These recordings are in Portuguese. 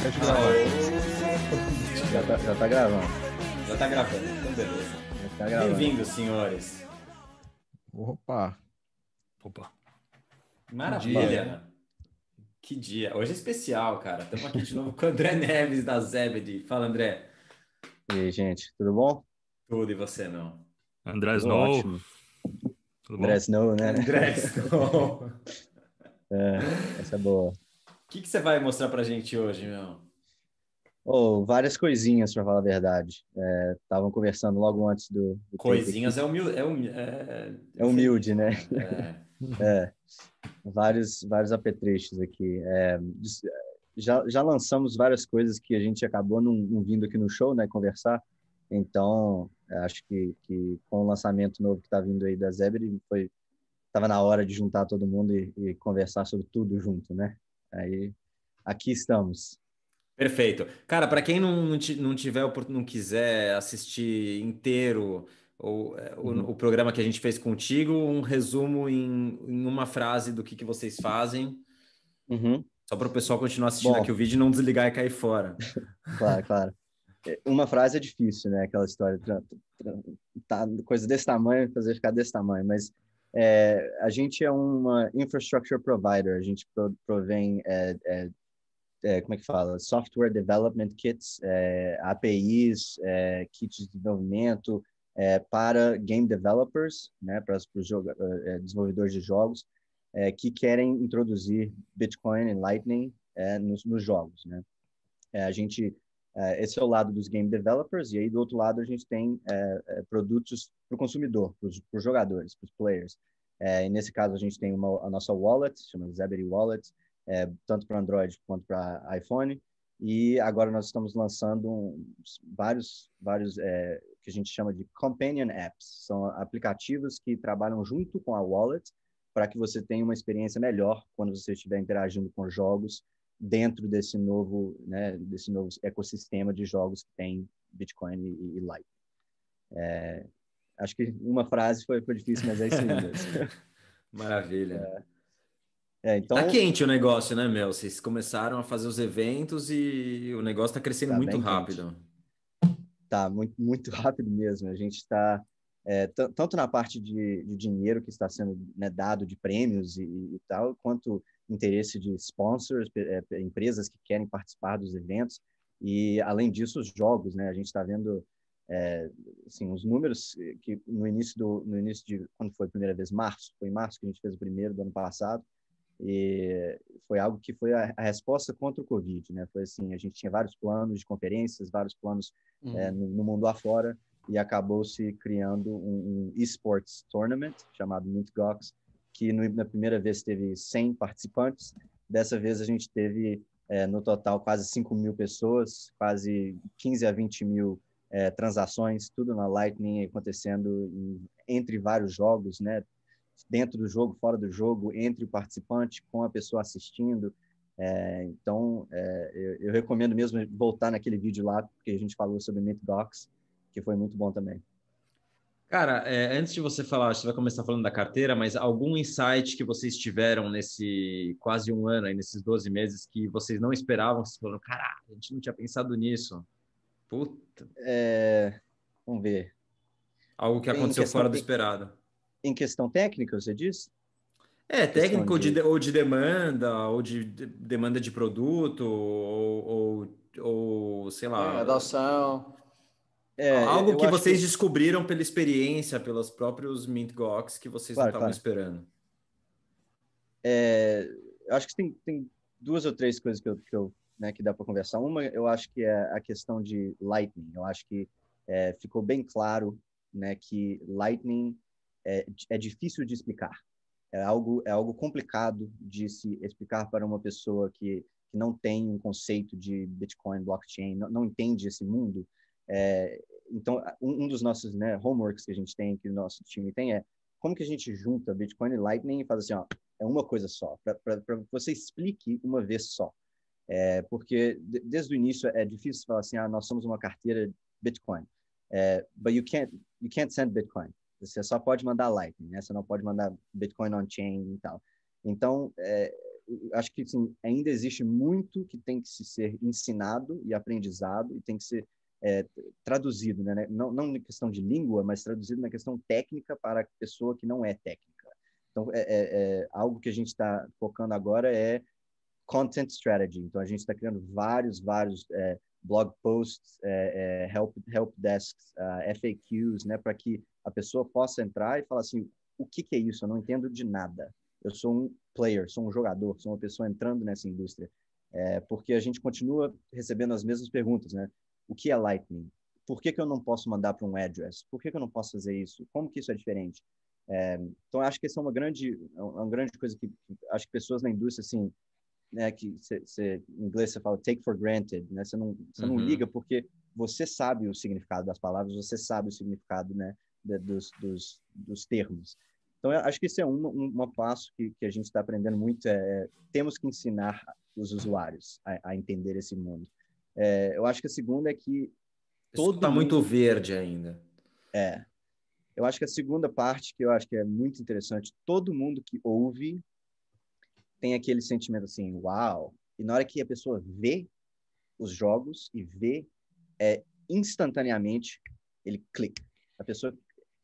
Já tá, já tá gravando. Já tá gravando, então beleza. Tá gravando. Bem-vindos, senhores. Opa. Opa. Maravilha. Que dia. Hoje é especial, cara. Estamos aqui de novo com o André Neves da Zebedee. Fala, André. E aí, gente, tudo bom? Tudo e você, não? André Snow. Tudo bom? André Snow, né? André, o É, essa é boa. Que, que você vai mostrar pra gente hoje, meu? Oh, várias coisinhas, para falar a verdade. Estavam conversando logo antes do. do Coisinhas é humilde. É, humi- é, É humilde, né? É. É, vários, vários apetrechos aqui. É, já, já lançamos várias coisas que a gente acabou não, não vindo aqui no show, né, conversar. Então, é, acho que, que com o lançamento novo que está vindo aí da Zebra, foi estava na hora de juntar todo mundo e, e conversar sobre tudo junto, né? Aí, aqui estamos. Perfeito. Cara, para quem não, não ti- não tiver, não quiser assistir inteiro o, é, o, Uhum. o programa que a gente fez contigo, um resumo em, em uma frase do que, que vocês fazem, Uhum. só para o pessoal continuar assistindo Bom. aqui o vídeo e não desligar e cair fora. Claro, claro. É, Uma frase é difícil, né? Aquela história, tá, coisa desse tamanho, fazer ficar desse tamanho. Mas é, a gente é uma infrastructure provider. A gente pro- provém, é, é, é, como é que fala? Software Development Kits, é, APIs, é, kits de desenvolvimento para game developers, né? Para os desenvolvedores de jogos que querem introduzir Bitcoin e Lightning nos, nos jogos, né? A gente esse é o lado dos game developers, e aí do outro lado a gente tem é, é, produtos para o consumidor, para os jogadores, para os players. É, e nesse caso a gente tem uma, a nossa wallet, chama Zebedee Wallet, é, tanto para Android quanto para iPhone. E agora nós estamos lançando vários, vários é, que a gente chama de companion apps. São aplicativos que trabalham junto com a wallet para que você tenha uma experiência melhor quando você estiver interagindo com jogos dentro desse novo, né, desse novo ecossistema de jogos que tem Bitcoin e, e Lightning. É, acho que uma frase foi, foi difícil, mas é isso mesmo. Maravilha. É, então, Tá quente o negócio, né, meu? Vocês começaram a fazer os eventos e o negócio tá crescendo Tá muito rápido. tá muito, muito rápido mesmo. A gente está, é, tanto na parte de, de dinheiro que está sendo né, dado de prêmios e, e tal, quanto interesse de sponsors, é, empresas que querem participar dos eventos. E, além disso, os jogos, né? A gente está vendo é, assim, os números que no início do no início de quando foi a primeira vez março foi em março que a gente fez o primeiro do ano passado e foi algo que foi a, a resposta contra o covid né foi assim a gente tinha vários planos de conferências vários planos é, no, no mundo afora e acabou se criando um, um esports tournament chamado Mint Gox que no, na primeira vez teve 100 participantes dessa vez a gente teve é, no total quase 5 mil pessoas quase 15 a 20 mil é, transações, tudo na Lightning acontecendo em, entre vários jogos, né? Dentro do jogo, fora do jogo, entre o participante com a pessoa assistindo. É, então, é, eu, eu, recomendo mesmo voltar naquele vídeo lá, porque a gente falou sobre Mythbox, que foi muito bom também. Cara, é, antes de você falar, você vai começar falando da carteira, mas algum insight que vocês tiveram nesse quase um ano, aí, nesses 12 meses, que vocês não esperavam, vocês falaram, caralho, a gente não tinha pensado nisso. Puta. É, vamos ver. Algo que aconteceu fora do esperado. Em questão técnica, você diz? É, técnico de... De, ou de demanda, ou de, de demanda de produto, ou, ou, ou sei lá. É, adoção. É, Algo que vocês que... descobriram pela experiência, pelos próprios Mint Gox, que vocês claro, não estavam claro. esperando. É, eu acho que tem, tem duas ou três coisas que eu, que eu né, que dá para conversar. Uma, eu acho que é a questão de Lightning. Eu acho que é, ficou bem claro né, que Lightning é, é, difícil de explicar. É algo, é algo complicado de se explicar para uma pessoa que, que não tem um conceito de Bitcoin, blockchain, não, não entende esse mundo. É, então, um, dos nossos né, homeworks que a gente tem, que o nosso time tem, é como que a gente junta Bitcoin e Lightning e faz assim, ó, é uma coisa só, para você explique uma vez só. É, porque de, desde o início é difícil falar assim, ah, nós somos uma carteira Bitcoin, é, but you can't you can't send Bitcoin. Você só pode mandar Lightning, né? Você não pode mandar Bitcoin on chain e tal. Então, é, acho que assim, ainda existe muito que tem que se ser ensinado e aprendizado e tem que ser é, traduzido, né? Não, não na questão de língua, mas traduzido na questão técnica para a pessoa que não é técnica. Então, é, é, é algo que a gente está focando agora é content strategy. Então, a gente está criando vários, vários é, blog posts, é, help, help desks, uh, FAQs, né? Para que a pessoa possa entrar e falar assim, o que, que é isso? Eu não entendo de nada. Eu sou um player, sou um jogador, sou uma pessoa entrando nessa indústria. É, porque a gente continua recebendo as mesmas perguntas, né? O que é Lightning? Por que, que eu não posso mandar para um address? Por que, que eu não posso fazer isso? Como que isso é diferente? É, então, acho que essa é uma grande, uma grande coisa que acho que pessoas na indústria, assim, né, que cê, cê, em inglês você fala take for granted, né? Você não, uhum. não liga porque você sabe o significado das palavras, você sabe o significado, né, de, dos, dos, dos termos. Então, acho que esse é um, um, um passo que, que a gente está aprendendo muito. É, é, temos que ensinar os usuários a, a entender esse mundo. É, eu acho que a segunda é que todo está muito verde ainda. É. Eu acho que a segunda parte que eu acho que é muito interessante, todo mundo que ouve tem aquele sentimento assim, uau. E na hora que a pessoa vê os jogos e vê é, instantaneamente ele clica. A pessoa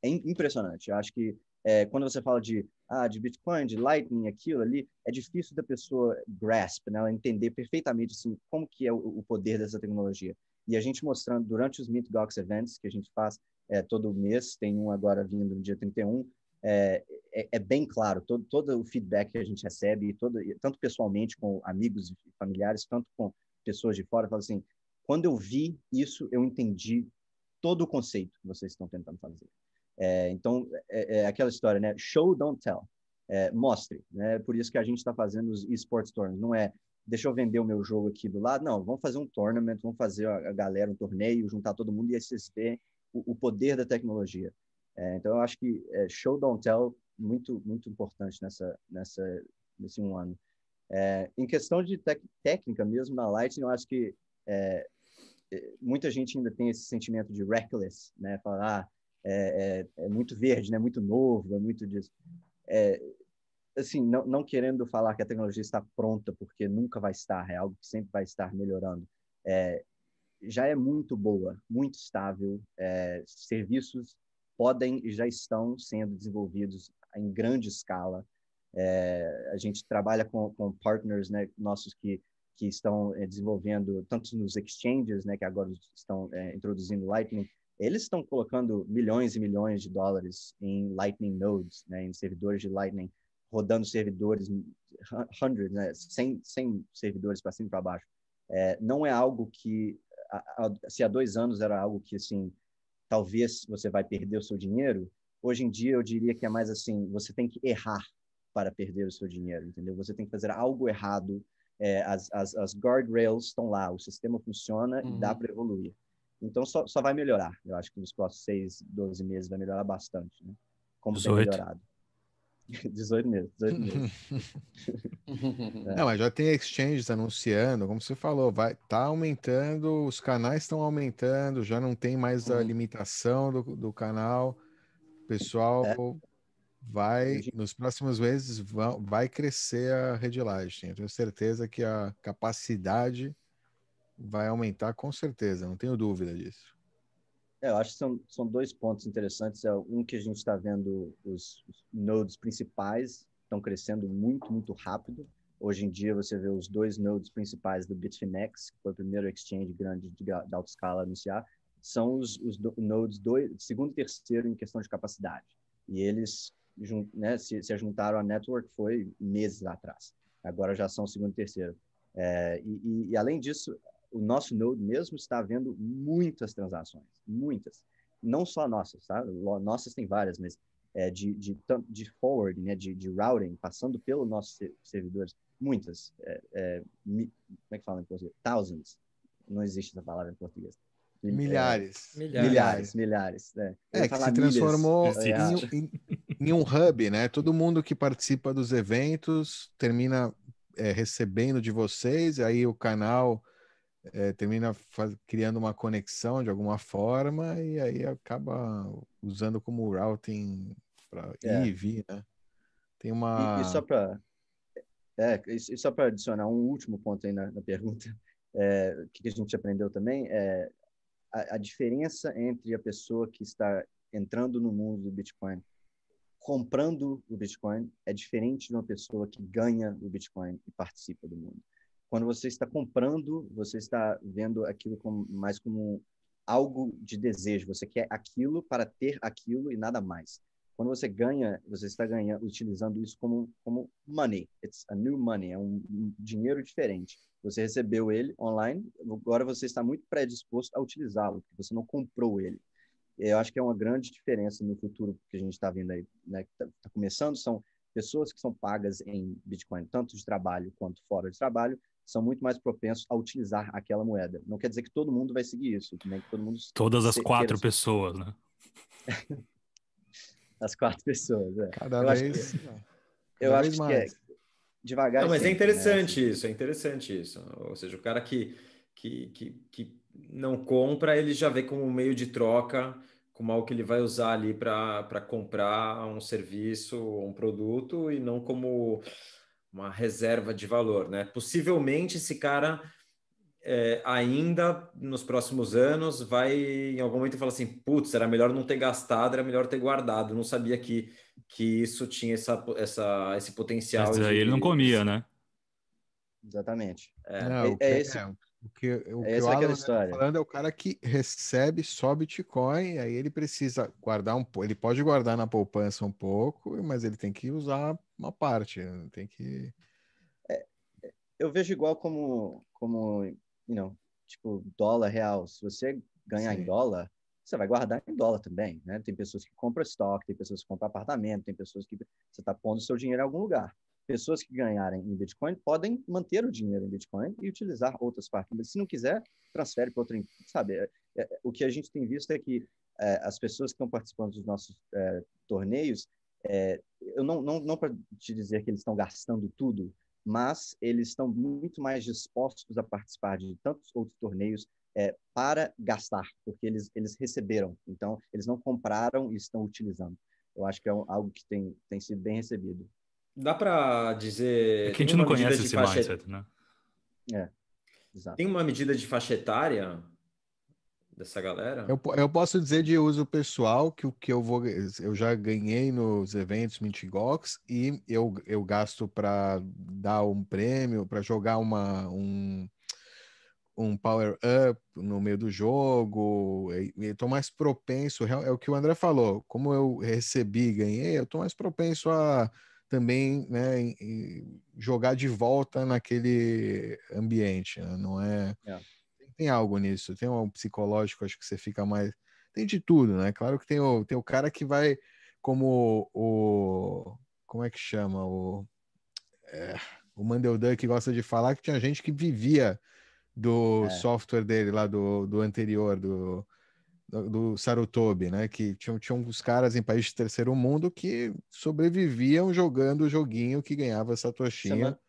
é impressionante. Eu acho que é, quando você fala de, ah, de Bitcoin, de Lightning, aquilo ali, é difícil da pessoa grasp, né? ela entender perfeitamente assim, como que é o, o poder dessa tecnologia. E a gente mostrando durante os Meet Gox Events que a gente faz é, todo mês, tem um agora vindo no dia 31, é, é, é bem claro, todo, todo o feedback que a gente recebe, todo, tanto pessoalmente com amigos e familiares, tanto com pessoas de fora, fala assim, quando eu vi isso, eu entendi todo o conceito que vocês estão tentando fazer. É, então, é, é, aquela história, né? Show, don't tell. É, mostre. Né? Por isso que a gente está fazendo os esports tournaments. Não é, deixa eu vender o meu jogo aqui do lado. Não, vamos fazer um tournament, vamos fazer a, galera um torneio, juntar todo mundo e vocês veem o, o poder da tecnologia. É, então, eu acho que é, show, don't tell, muito, muito importante nessa, nessa, nesse um ano. É, em questão de técnica mesmo, na Lightning, eu acho que muita gente ainda tem esse sentimento de reckless, né? Falar, ah, é, é, é, muito verde, né? Muito novo, é muito disso. É, assim, não, não, querendo falar que a tecnologia está pronta, porque nunca vai estar, é algo que sempre vai estar melhorando. É, já é muito boa, muito estável. É, serviços podem e já estão sendo desenvolvidos em grande escala. É, a gente trabalha com, com partners né, nossos que, que estão é, desenvolvendo, tanto nos exchanges, né, que agora estão é, introduzindo Lightning, eles estão colocando milhões e milhões de dólares em Lightning nodes, né, em servidores de Lightning, rodando servidores, hundreds, né, 100, 100 servidores para cima e para baixo. É, não é algo que, a, a, se há dois anos era algo que, assim, talvez você vai perder o seu dinheiro, hoje em dia eu diria que é mais assim, você tem que errar para perder o seu dinheiro, entendeu? Você tem que fazer algo errado, é, as, as, as guardrails estão lá, o sistema funciona uhum. e dá uhum. para evoluir. Então só, só vai melhorar. Eu acho que nos próximos 6, 12 meses vai melhorar bastante, né? Como 18. tem melhorado. 18 meses, 18 meses. é. Não, mas já tem exchanges anunciando, como você falou, vai tá aumentando, os canais estão aumentando, já não tem mais a uhum. limitação do, do canal. O pessoal é. vai, nos próximos meses, vai, vai crescer a rede Lightning. Eu tenho certeza que a capacidade vai aumentar com certeza, não tenho dúvida disso. É, eu acho que são, são dois pontos interessantes. É um que a gente está vendo os, os nodes principais estão crescendo muito, muito rápido. Hoje em dia você vê os dois nodes principais do Bitfinex, que foi o primeiro exchange grande de, de alta escala a anunciar, são os, os do, nodes dois, segundo e terceiro em questão de capacidade. E eles né, se, se juntaram à network foi meses atrás. Agora já são segundo e terceiro. É, e, e, além disso, o nosso Node mesmo está vendo muitas transações, muitas. Não só nossas, tá? Nossas tem várias, mas é, de, de, de forward, né? de, de routing, passando pelos nossos servidores, muitas. É, é, mi, como é que fala em português? Thousands. Não existe essa palavra em português. Milhares. É, milhares. Milhares, milhares. Né? É, que se transformou em, em, em, um hub, né? Todo mundo que participa dos eventos termina é, recebendo de vocês, aí o canal é, termina faz, criando uma conexão de alguma forma e aí acaba usando como routing para é. ir e vir, né? Tem uma. E, e só para É, e só para adicionar um último ponto aí na, na pergunta, é, o que a gente aprendeu também é a, a, diferença entre a pessoa que está entrando no mundo do Bitcoin, comprando o Bitcoin, é diferente de uma pessoa que ganha o Bitcoin e participa do mundo. Quando você está comprando, você está vendo aquilo como, mais como algo de desejo. Você quer aquilo para ter aquilo e nada mais. Quando você ganha, você está ganhando, utilizando isso como, como money. It's a new money, é um, um dinheiro diferente. Você recebeu ele online, agora você está muito predisposto a utilizá-lo, porque você não comprou ele. Eu acho que é uma grande diferença no futuro que a gente está vendo aí, né? Está tá começando, são pessoas que são pagas em Bitcoin, tanto de trabalho quanto fora de trabalho, são muito mais propensos a utilizar aquela moeda. Não quer dizer que todo mundo vai seguir isso, nem que todo mundo. Todas as quatro pessoas, né? as quatro pessoas. É. Cada eu vez. Acho que, eu acho que é devagar. Não, mas sempre, é interessante né? isso, é interessante isso. Ou seja, o cara que, que, que, que não compra, ele já vê como um meio de troca, como algo que ele vai usar ali para comprar um serviço, um produto, e não como uma reserva de valor, né? Possivelmente esse cara é, ainda nos próximos anos vai em algum momento falar assim, putz, era melhor não ter gastado, era melhor ter guardado. Não sabia que, que isso tinha essa, essa, esse potencial. Mas aí de... ele não comia, né? Exatamente. É, não, é, é esse. É, o que, o que o Alan tá falando é o cara que recebe só Bitcoin, aí ele precisa guardar um pouco. Ele pode guardar na poupança um pouco, mas ele tem que usar uma parte, né? tem que. É, eu vejo igual como, como you know, tipo, dólar real. Se você ganhar Sim. em dólar, você vai guardar em dólar também, né? Tem pessoas que compram estoque, tem pessoas que compram apartamento, tem pessoas que você está pondo seu dinheiro em algum lugar. Pessoas que ganharem em Bitcoin podem manter o dinheiro em Bitcoin e utilizar outras partes. Se não quiser, transfere para outra, sabe? É, é, o que a gente tem visto é que é, as pessoas que estão participando dos nossos é, torneios, é, eu não, não, não para te dizer que eles estão gastando tudo, mas eles estão muito mais dispostos a participar de tantos outros torneios é, para gastar, porque eles, eles receberam. Então, eles não compraram e estão utilizando. Eu acho que é um, algo que tem, tem sido bem recebido. Dá para dizer. É que a gente não conhece esse faixa... mindset, né? É, exato. Tem uma medida de faixa etária dessa galera? Eu, eu posso dizer de uso pessoal que o que eu vou eu já ganhei nos eventos Mintigox e eu, eu gasto para dar um prêmio, para jogar uma um, um power up no meio do jogo, estou mais propenso, é o que o André falou, como eu recebi, ganhei, eu estou mais propenso a também né, jogar de volta naquele ambiente, né? não é, é tem algo nisso, tem um psicológico, acho que você fica mais. Tem de tudo, né? Claro que tem o, tem o cara que vai como o. Como é que chama? O, é, o Mandeldan que gosta de falar que tinha gente que vivia do é. software dele lá do, do anterior, do, do, Sarutobi, né? Que tinham, tinham uns caras em países de terceiro mundo que sobreviviam jogando o joguinho que ganhava Satoshinha. Semana,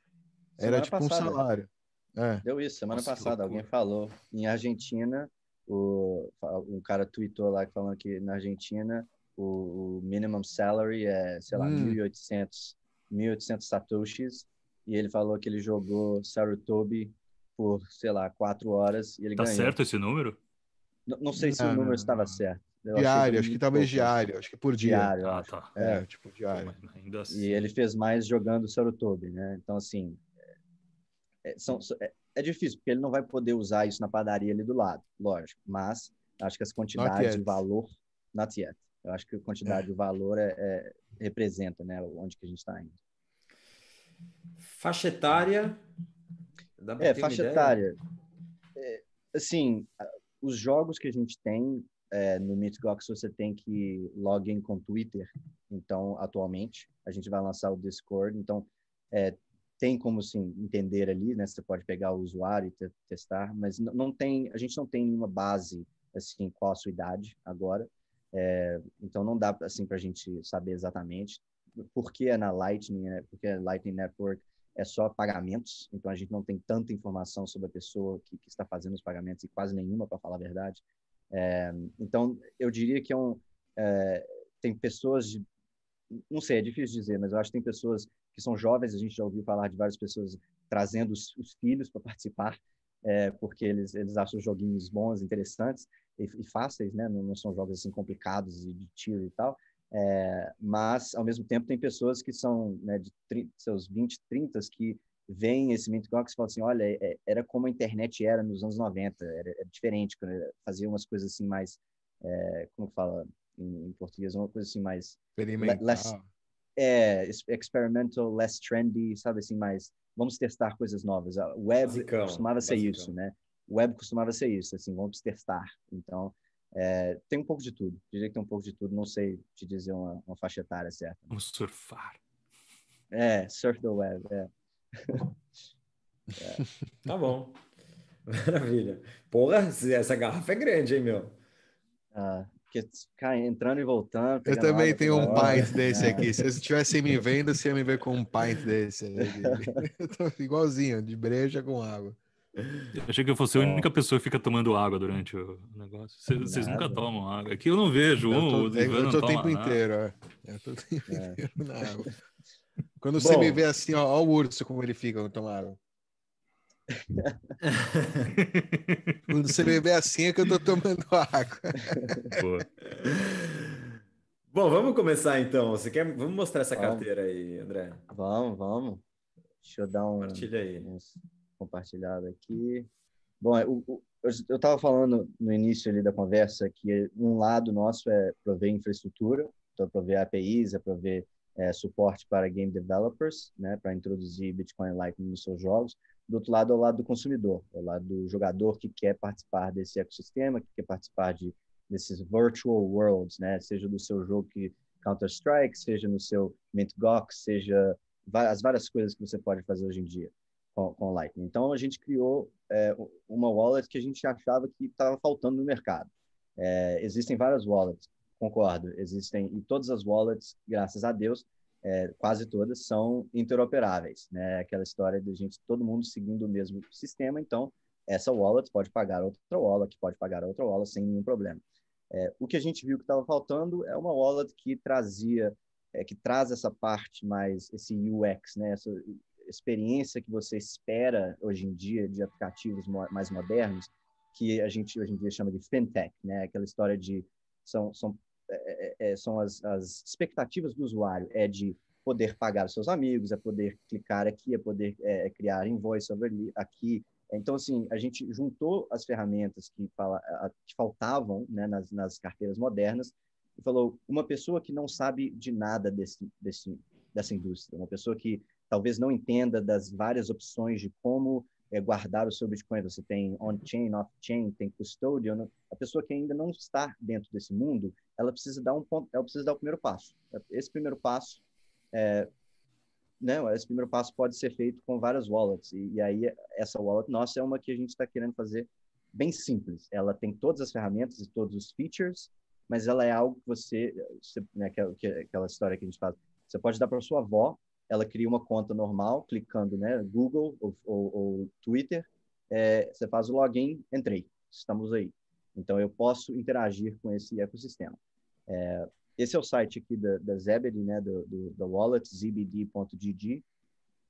Era tipo passada. um salário. É. Deu isso, semana Nossa, passada, alguém falou. Em Argentina, o, um cara tweetou lá falando que na Argentina o, o minimum salary é, sei lá, hum. 1.800, 1.800 satoshis. E ele falou que ele jogou Sarutobi por, sei lá, quatro horas e ele tá ganhou. Tá certo esse número? Não, sei se não, o número estava certo. Eu diário, acho que talvez diário, acho que por dia. Diário, ah, tá. É, tipo diário. Assim... E ele fez mais jogando Sarutobi, né? Então, assim, é, são, é, é, difícil, porque ele não vai poder usar isso na padaria ali do lado, lógico. Mas acho que as quantidades de valor, not yet. Eu acho que a quantidade é. de valor é, é, representa, né, onde que a gente está indo. Faixa etária? É, faixa etária. É, assim, os jogos que a gente tem é, no Mythgox você tem que login com Twitter. Então, atualmente, a gente vai lançar o Discord. Então, é, tem como sim entender ali, né? Você pode pegar o usuário e testar, mas não tem, a gente não tem nenhuma base assim qual a sua idade agora, é, então não dá assim para a gente saber exatamente porque é na Lightning, né? Porque a Lightning Network é só pagamentos, então a gente não tem tanta informação sobre a pessoa que, que está fazendo os pagamentos e quase nenhuma para falar a verdade. É, então eu diria que é um, é, tem pessoas de, não sei, é difícil dizer, mas eu acho que tem pessoas que são jovens. A gente já ouviu falar de várias pessoas trazendo os, os filhos para participar, é, porque eles, eles acham joguinhos bons, interessantes e, e fáceis, né? Não, não, são jogos assim complicados e de tiro e tal. É, mas, ao mesmo tempo, tem pessoas que são né, de 30, seus 20, 30 que veem esse Mint Gox e falam assim, olha, é, era como a internet era nos anos 90, era, era diferente, fazia umas coisas assim mais, é, como fala em, em, português, uma coisa assim mais... Experimental. Less, é, experimental, less trendy, sabe assim, mais, vamos testar coisas novas. A web basicão, costumava ser basicão. isso, né? Web costumava ser isso, assim, vamos testar. Então, é, tem um pouco de tudo. Diria que tem um pouco de tudo. Não sei te dizer uma, uma faixa etária certa. Vamos surfar. É, surf the web, é. é. Tá bom. Maravilha. Porra, essa garrafa é grande, hein, meu? Ah, porque ficar entrando e voltando. Eu também tenho um pint desse é. aqui. Se você estivesse me vendo, você ia me ver com um pint desse. Eu tô igualzinho, de breja com água. Eu achei que eu fosse a única pessoa que fica tomando água durante o negócio. Vocês, nunca tomam água. Aqui eu não vejo. Eu tô, um, eu tô o tempo inteiro, é. Eu tô o tempo é. inteiro na água. Quando você Bom, me vê assim, ó, ó o urso como ele fica quando toma água. quando você me vê assim é que eu tô tomando água. Bom, vamos começar então. Você quer? Vamos mostrar essa vamos. carteira aí, André. Vamos, vamos. Deixa eu dar um. Compartilha aí. Uns compartilhado aqui. Bom, eu estava falando no início ali da conversa que um lado nosso é prover infraestrutura, então prover APIs, é prover é, suporte para game developers, né, para introduzir Bitcoin Lightning nos seus jogos. Do outro lado, é o lado do consumidor, é o lado do jogador que quer participar desse ecossistema, que quer participar de desses virtual worlds, né, seja do seu jogo que Counter Strike, seja no seu Mint Gox, seja as várias coisas que você pode fazer hoje em dia com, com Lightning. Então, a gente criou é, uma wallet que a gente achava que estava faltando no mercado. É, existem várias wallets, concordo, existem, e todas as wallets, graças a Deus, é, quase todas são interoperáveis, né? Aquela história de gente, todo mundo seguindo o mesmo sistema, então essa wallet pode pagar outra wallet, pode pagar outra wallet sem nenhum problema. É, o que a gente viu que estava faltando é uma wallet que trazia, é, que traz essa parte mais, esse UX, né? Essa experiência que você espera hoje em dia de aplicativos mais modernos, que a gente hoje em dia chama de fintech, né? Aquela história de são são é, é, é, são as, as expectativas do usuário é de poder pagar os seus amigos, é poder clicar aqui, é poder é, criar invoice over aqui. Então, assim, a gente juntou as ferramentas que, fala, que faltavam né, nas, nas carteiras modernas e falou, uma pessoa que não sabe de nada desse, desse, dessa indústria, uma pessoa que talvez não entenda das várias opções de como é, guardar o seu Bitcoin. Você tem on-chain, off-chain, tem custodian. A pessoa que ainda não está dentro desse mundo, ela precisa dar um ponto, ela precisa dar o primeiro passo. Esse primeiro passo, é, né, esse primeiro passo pode ser feito com várias wallets. E, e aí essa wallet nossa é uma que a gente está querendo fazer bem simples. Ela tem todas as ferramentas e todos os features, mas ela é algo que você, você né, aquela, aquela história que a gente faz, você pode dar para sua avó ela cria uma conta normal, clicando, né, Google ou, ou, ou Twitter, é, você faz o login, entrei, estamos aí. Então, eu posso interagir com esse ecossistema. É, esse é o site aqui da, da Zebedee, né, do, do, da wallet, zbd.gg.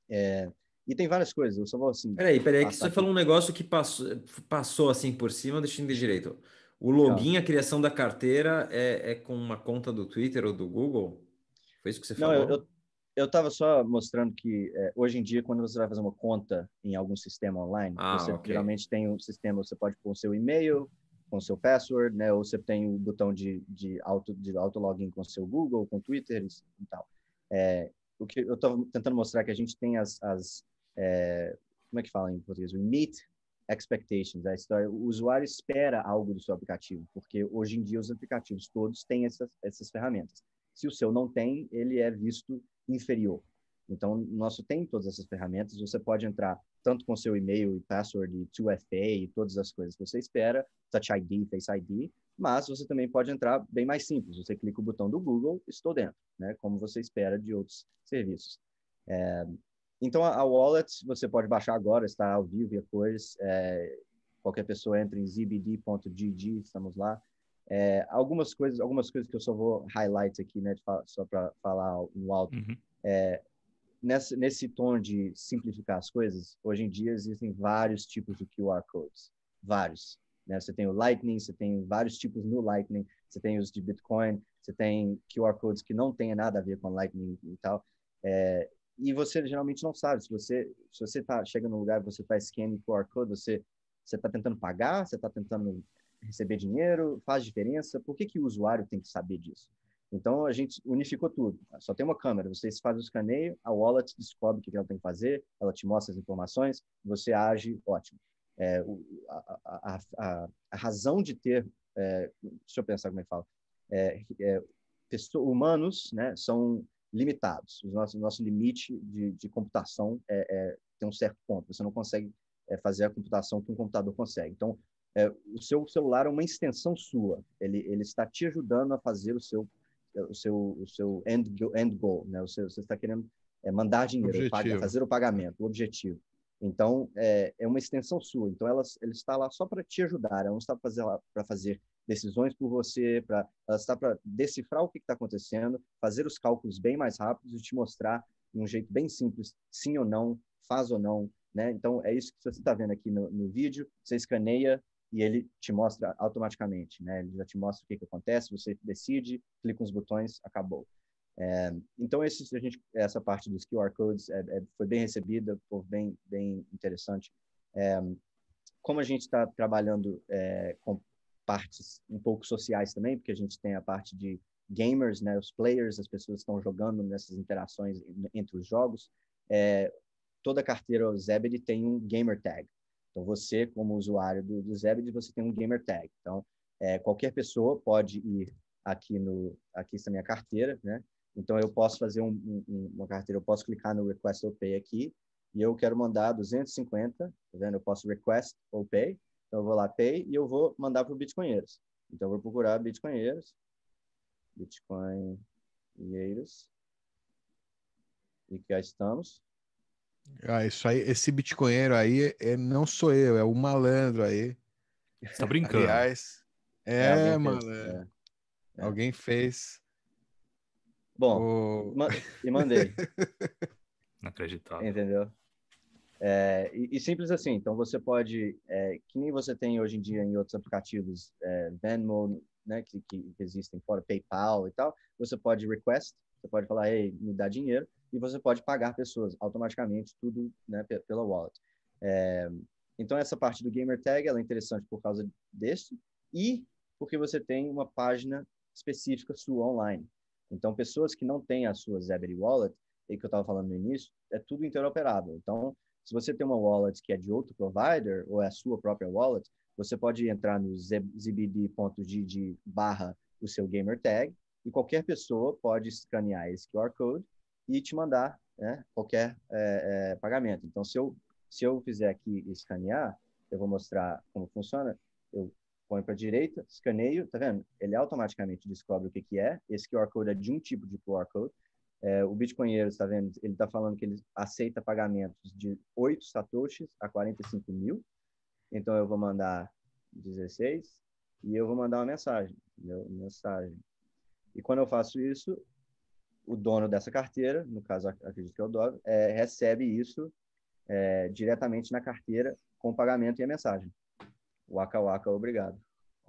É, e tem várias coisas, eu só vou assim... Peraí, peraí, que você aqui. falou um negócio que passou, passou assim por cima, deixa eu entender direito. O login, Não. a criação da carteira é, é, com uma conta do Twitter ou do Google? Foi isso que você falou? Não, eu, eu eu estava só mostrando que é, hoje em dia, quando você vai fazer uma conta em algum sistema online, ah, você okay. geralmente tem um sistema, você pode pôr o seu e-mail com o seu password, né? Ou você tem o botão de, de, auto, de auto login com o seu Google, com o Twitter e tal. É, o que eu estou tentando mostrar é que a gente tem as, as é, como é que fala em português? O meet expectations, a história, o usuário espera algo do seu aplicativo, porque hoje em dia os aplicativos todos têm essas, essas ferramentas. Se o seu não tem, ele é visto inferior. Então, nosso tem todas essas ferramentas. Você pode entrar tanto com seu e-mail e password e 2FA e todas as coisas que você espera, Touch ID, Face ID, mas você também pode entrar bem mais simples. Você clica o botão do Google, estou dentro, né? Como você espera de outros serviços. É, então, a, a, wallet você pode baixar agora, está ao vivo e a cores. É, qualquer pessoa entra em zbd.gg, estamos lá. É, algumas coisas, algumas coisas que eu só vou highlight aqui, né, só para falar no alto. Uhum. É, nessa, nesse tom de simplificar as coisas, hoje em dia existem vários tipos de QR codes, vários. Né? Você tem o Lightning, você tem vários tipos no Lightning, você tem os de Bitcoin, você tem QR codes que não tem nada a ver com Lightning e tal. É, e você geralmente não sabe se você se você tá chega num lugar você está scanning QR code você você está tentando pagar você está tentando receber dinheiro faz diferença por que que o usuário tem que saber disso então a gente unificou tudo só tem uma câmera você faz o escaneio a wallet descobre o que ela tem que fazer ela te mostra as informações você age ótimo é, a, a, a, a, razão de ter é, deixa eu pensar como é que fala é, é, humanos né são limitados. O nosso, nosso limite de, de computação é, é, tem um certo ponto. Você não consegue é, fazer a computação que um computador consegue. Então, é, o seu celular é uma extensão sua. Ele, ele está te ajudando a fazer o seu o seu o seu end, end goal, né? O seu, você está querendo é, mandar dinheiro, pagar, fazer o pagamento, o objetivo. Então, é, é uma extensão sua. Então, ela, ela está lá só para te ajudar. Ela não está para fazer decisões por você, para ela está para decifrar o que está acontecendo, fazer os cálculos bem mais rápidos e te mostrar de um jeito bem simples, sim ou não, faz ou não, né? Então é isso que você está vendo aqui no, no, vídeo. Você escaneia e ele te mostra automaticamente, né? Ele já te mostra o que, que acontece, você decide, clica nos botões, acabou. É, então esse, gente, essa parte dos QR codes é, é, foi bem recebida, foi bem bem interessante. É, como a gente está trabalhando é, com partes um pouco sociais também, porque a gente tem a parte de gamers, né, os players, as pessoas que estão jogando nessas interações entre os jogos. É, toda carteira Zebedee tem um gamer tag. Então, você, como usuário do, do você tem um gamer tag. Então, é, qualquer pessoa pode ir aqui no aqui está minha carteira, né? Então, eu posso fazer um, um, uma carteira, eu posso clicar no Request or Pay aqui e eu quero mandar 250, tá vendo? Eu posso Request or Pay então, eu vou lá, Pay, e eu vou mandar para o Bitcoinheiros. Então, eu vou procurar Bitcoinheiros. Bitcoinheiros. E cá estamos. Ah, isso aí, esse Bitcoinheiro aí é, não sou eu, é o malandro aí. Você tá brincando. Aliás, é, é malandro. É. É. Alguém fez. Bom, o... e mandei. Inacreditável. Entendeu? É, e, e, simples assim, então você pode, é, que nem você tem hoje em dia em outros aplicativos, é, Venmo, né, que, que, existem fora, PayPal e tal, você pode request, você pode falar, ei, me dá dinheiro, e você pode pagar pessoas automaticamente, tudo né, pela wallet. É, então, essa parte do Gamer Tag ela é interessante por causa desse, e porque você tem uma página específica sua online. Então, pessoas que não têm a sua Zebedee Wallet, e que eu estava falando no início, é tudo interoperável. Então, se você tem uma wallet que é de outro provider, ou é a sua própria wallet, você pode entrar no zbd.gg barra o seu gamer tag e qualquer pessoa pode escanear esse QR Code e te mandar né, qualquer é, é, pagamento. Então, se eu, se eu fizer aqui escanear, eu vou mostrar como funciona. Eu ponho para a direita, escaneio, tá vendo? Ele automaticamente descobre o que, que é. Esse QR Code é de um tipo de QR Code. É, o Bitcoinheiro, está vendo? Ele está falando que ele aceita pagamentos de 8 satoshis a 45 mil. Então, eu vou mandar 16 e eu vou mandar uma mensagem. Entendeu? Mensagem. E quando eu faço isso, o dono dessa carteira, no caso, acredito que é o Dove, é, recebe isso é, diretamente na carteira com o pagamento e a mensagem. Waka Waka, obrigado.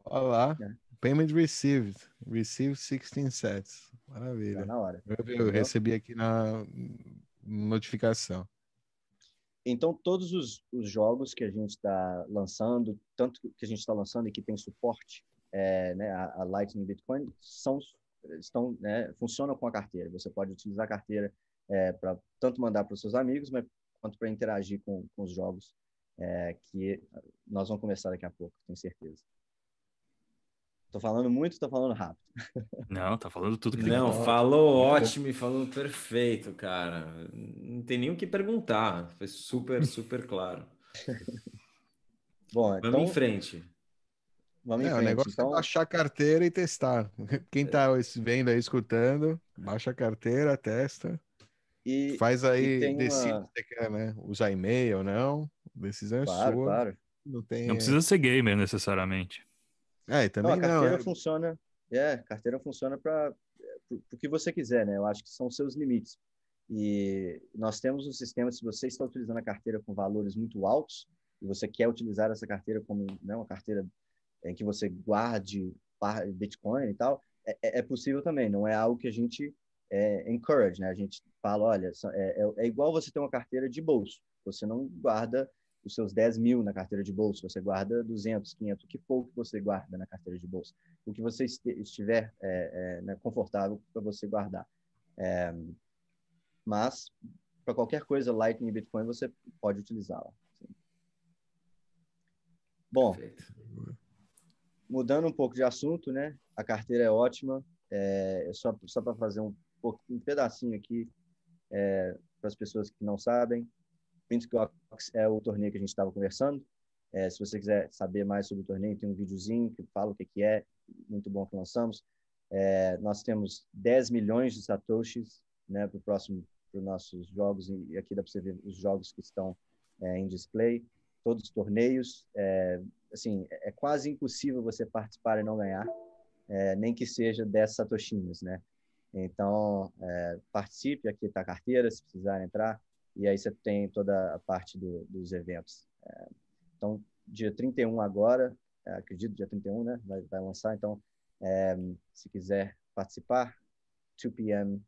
Olá. É. Payment received. Received 16 sets. Maravilha. Tá na hora. Eu, eu recebi aqui na notificação. Então, todos os, os jogos que a gente está lançando, tanto que a gente está lançando e que tem suporte, é, né, a, a, Lightning Bitcoin, são, estão, né, funcionam com a carteira. Você pode utilizar a carteira é, para tanto mandar para os seus amigos, mas quanto para interagir com, com os jogos é, que nós vamos começar daqui a pouco, tenho certeza. Tô falando muito, tô falando rápido. Não, tá falando tudo que Não, tem falou ótimo e falou perfeito, cara. Não tem nem o que perguntar. Foi super, super claro. Bom, Vamos então... em frente. Vamos em é, frente. O negócio é então... é baixar a carteira e testar. Quem tá vendo aí, escutando, baixa a carteira, testa. E, faz aí, decide uma... se você quer né? usar e-mail ou não. Decisão é claro, sua. Claro. Não, tem... não precisa ser gamer necessariamente. É, e também não, a carteira não, é... funciona, é, carteira funciona para o que você quiser, né? Eu acho que são seus limites. E nós temos um sistema, se você está utilizando a carteira com valores muito altos, e você quer utilizar essa carteira como né, uma carteira em que você guarde Bitcoin e tal, é, é, é possível também, não é algo que a gente é, encourage, né? A gente fala, olha, é, é, é, igual você ter uma carteira de bolso, você não guarda os seus 10 mil na carteira de bolso, você guarda 200, 500, o que que você guarda na carteira de bolso, o que você estiver é, né, confortável para você guardar. mas, para qualquer coisa Lightning e Bitcoin, você pode utilizá-la. Bom, Perfeito. Mudando um pouco de assunto, né? A carteira é ótima. É, só só para fazer um, um pedacinho aqui é, para as pessoas que não sabem. Gox é o torneio que a gente estava conversando. É, se você quiser saber mais sobre o torneio, tem um videozinho que fala o que, que é, muito bom que lançamos. É, nós temos 10 milhões de satoshis né, para os nossos jogos, e aqui dá para você ver os jogos que estão é, em display todos os torneios. É, assim, é quase impossível você participar e não ganhar, é, nem que seja 10 satoshinhas, né? Então, é, participe, aqui está a carteira, se precisar entrar, e aí você tem toda a parte do, dos eventos. É, então, dia 31 agora, é, acredito, dia 31, né? Vai, vai lançar, então, é, se quiser participar, 2 p.m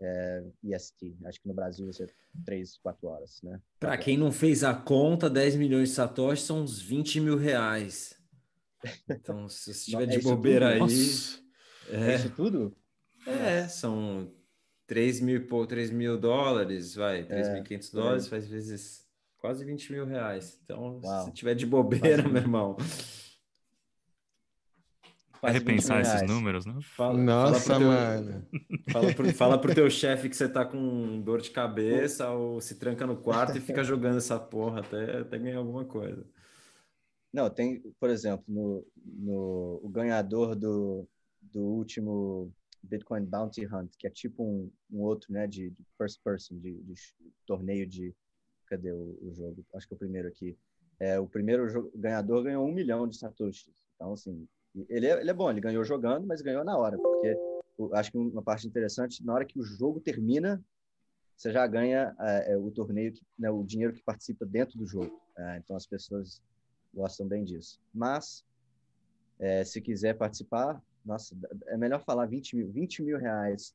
é, EST. Acho que no Brasil vai ser 3, 4 horas, né? Para quem não fez a conta, 10 milhões de satoshis são uns 20 mil reais. Então, se você estiver de é bobeira aí... É, é isso tudo? É, são 3 mil, pô, 3 mil dólares, vai, 3.500 é, dólares, faz vezes quase 20 mil reais. Então, Uau. se tiver de bobeira, meu irmão, repensar esses números, né? Fala, Nossa, fala teu, mano. Fala pro, fala pro teu chefe que você tá com dor de cabeça ou se tranca no quarto e fica jogando essa porra até, até ganhar alguma coisa. Não, tem, por exemplo, no, no, o ganhador do, do último Bitcoin Bounty Hunt, que é tipo um, um outro, né, de, de first person, de, de, torneio de... Cadê o, o, jogo? Acho que é o primeiro aqui. É, o primeiro ganhador ganhou um milhão de satoshis. Então, assim, ele é, ele é bom, ele ganhou jogando, mas ganhou na hora, porque acho que uma parte interessante, na hora que o jogo termina, você já ganha é, é, o torneio, que, né, o dinheiro que participa dentro do jogo. É, então as pessoas gostam bem disso. Mas, é, se quiser participar, nossa, é melhor falar 20 mil, 20 mil reais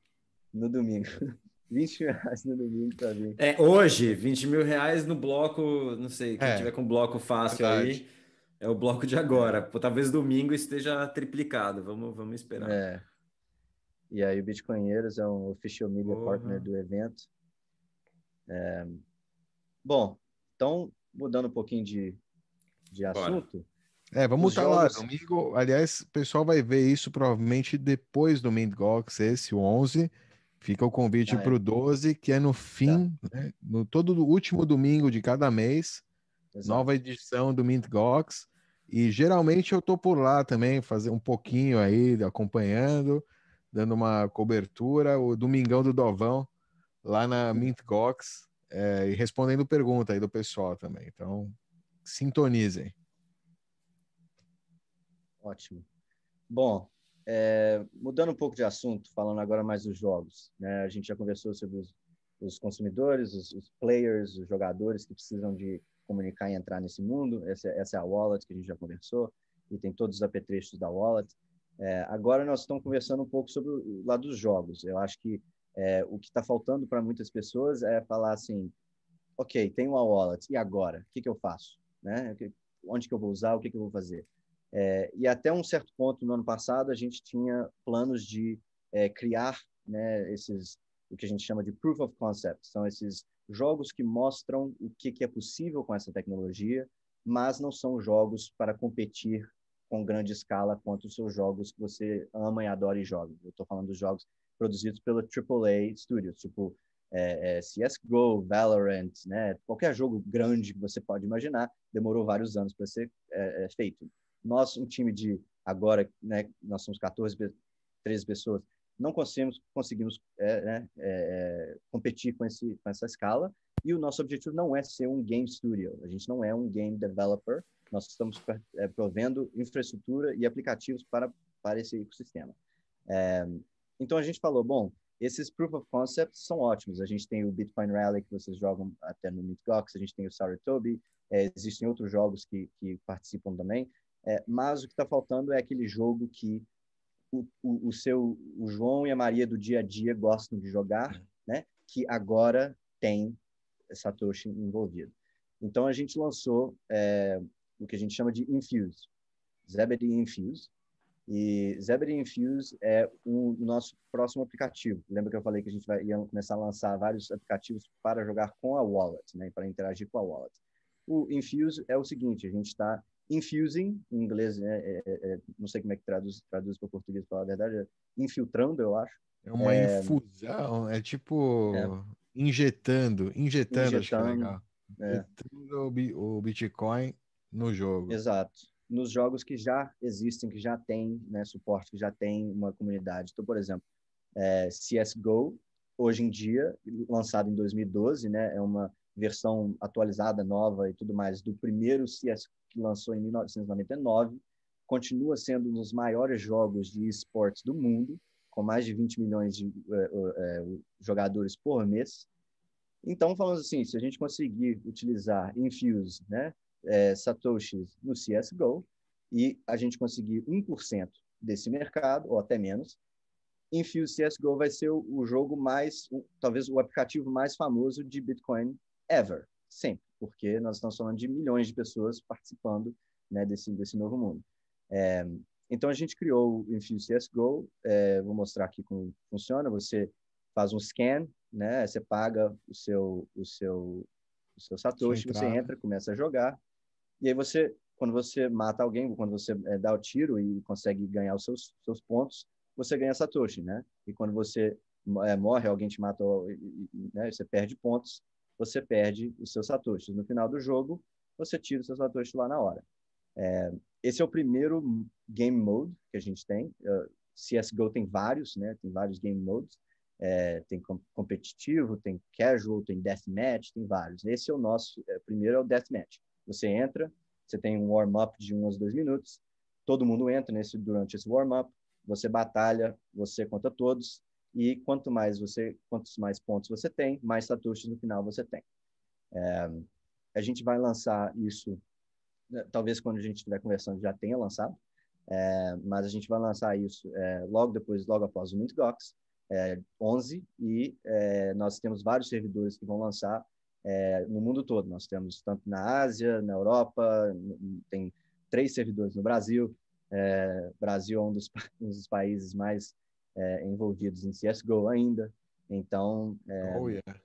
no domingo. 20 mil reais no domingo para mim. É, hoje, 20 mil reais no bloco, não sei, quem é, tiver com bloco fácil verdade. aí é o bloco de agora. Talvez domingo esteja triplicado. Vamos, vamos esperar. É. E aí o Bitcoinheiros é um official media uhum. partner do evento. É... Bom, então, mudando um pouquinho de, de assunto. É, vamos estar jogos... lá. Domingo, aliás, o pessoal vai ver isso provavelmente depois do Mindgox, esse, o 11. Fica o convite ah, para o é. 12, que é no fim, tá. né, no todo o último domingo de cada mês. Exato. Nova edição do Mint Gox. E geralmente eu tô por lá também, fazer um pouquinho aí, acompanhando, dando uma cobertura, o Domingão do Dovão, lá na Mint Gox, é, e respondendo pergunta aí do pessoal também. Então, sintonizem. Ótimo. Bom, é, mudando um pouco de assunto, falando agora mais dos jogos. Né? A gente já conversou sobre os, os consumidores, os, os, players, os jogadores que precisam de comunicar e entrar nesse mundo. Essa, essa é a wallet que a gente já conversou e tem todos os apetrechos da wallet. É, agora nós estamos conversando um pouco sobre o lado dos jogos. Eu acho que é, o que está faltando para muitas pessoas é falar assim, ok, tenho a wallet, e agora? O que, que eu faço? Né? Onde que eu vou usar? O que, que eu vou fazer? É, e até um certo ponto no ano passado a gente tinha planos de é, criar né, esses o que a gente chama de proof of concept, são esses jogos que mostram o que, que é possível com essa tecnologia, mas não são jogos para competir com grande escala quanto os seus jogos que você ama e adora e joga. Eu estou falando dos jogos produzidos pela AAA Studios, tipo é, é, CSGO, Valorant, né? qualquer jogo grande que você pode imaginar, demorou vários anos para ser é, é, feito. Nós, um time de agora, né, nós somos 14, 13 pessoas, não conseguimos, conseguimos é, né, é, é, competir com, esse, com essa escala. E o nosso objetivo não é ser um game studio, a gente não é um game developer, nós estamos é, provendo infraestrutura e aplicativos para, para esse ecossistema. É, então a gente falou, bom, esses proof of concepts são ótimos. A gente tem o Bitcoin Rally, que vocês jogam até no MeetGox, a gente tem o Saratobi, é, existem outros jogos que, que participam também, é, mas o que está faltando é aquele jogo que o, o, seu, o João e a Maria do dia a dia gostam de jogar, né? que agora tem Satoshi envolvido. Então, a gente lançou é, o que a gente chama de Infuse, Zebedee Infuse, e Zebedee Infuse é o nosso próximo aplicativo. Lembra que eu falei que a gente vai ia começar a lançar vários aplicativos para jogar com a wallet, né, para interagir com a wallet. O Infuse é o seguinte, a gente está infusing, em inglês, né, é, é, é, não sei como é que traduz, traduz para o português, para a verdade, é infiltrando, eu acho. É uma é, infusão, é tipo injetando, injetando, injetando, acho que é legal. Injetando o Bitcoin no jogo. Exato nos jogos que já existem, que já tem né, suporte, que já tem uma comunidade. Então, por exemplo, é, CSGO, hoje em dia, lançado em 2012, né, é uma versão atualizada, nova e tudo mais, do primeiro CS que lançou em 1999, continua sendo um dos maiores jogos de esportes do mundo, com mais de 20 milhões de é, jogadores por mês. Então, falando assim, se a gente conseguir utilizar Infuse, né, é, satoshis no CSGO e a gente conseguir 1% desse mercado, ou até menos, Infuse CSGO vai ser o, o jogo mais, o, talvez o aplicativo mais famoso de Bitcoin ever, sempre, porque nós estamos falando de milhões de pessoas participando né, desse, desse novo mundo. É, então, a gente criou o Infuse CSGO, é, vou mostrar aqui como funciona, você faz um scan, né, você paga o seu, o seu, o seu Satoshi, você entra, começa a jogar, e aí você, quando você mata alguém, quando você é, dá o tiro e consegue ganhar os seus, seus pontos, você ganha Satoshi, né? E quando você é, morre, alguém te mata, né, você perde pontos, você perde os seus Satoshis. No final do jogo, você tira os seus Satoshis lá na hora. É, esse é o primeiro game mode que a gente tem. Uh, CSGO tem vários, né? Tem vários game modes. É, tem com competitivo, tem casual, tem deathmatch, tem vários. Esse é o nosso, é, primeiro é o deathmatch. Você entra, você tem um warm-up de uns dois minutos, todo mundo entra nesse durante esse warm-up, você batalha, você conta todos, e quanto mais você, quantos mais pontos você tem, mais satoshis no final você tem. É, a gente vai lançar isso, né, talvez quando a gente estiver conversando já tenha lançado, é, mas a gente vai lançar isso é, logo depois, logo após o Mintgox, é, 11, e é, nós temos vários servidores que vão lançar é, no mundo todo. Nós temos tanto na Ásia, na Europa, tem três servidores no Brasil. É, Brasil é um dos, um dos países mais é, envolvidos em CSGO ainda. Então, é, oh, yeah.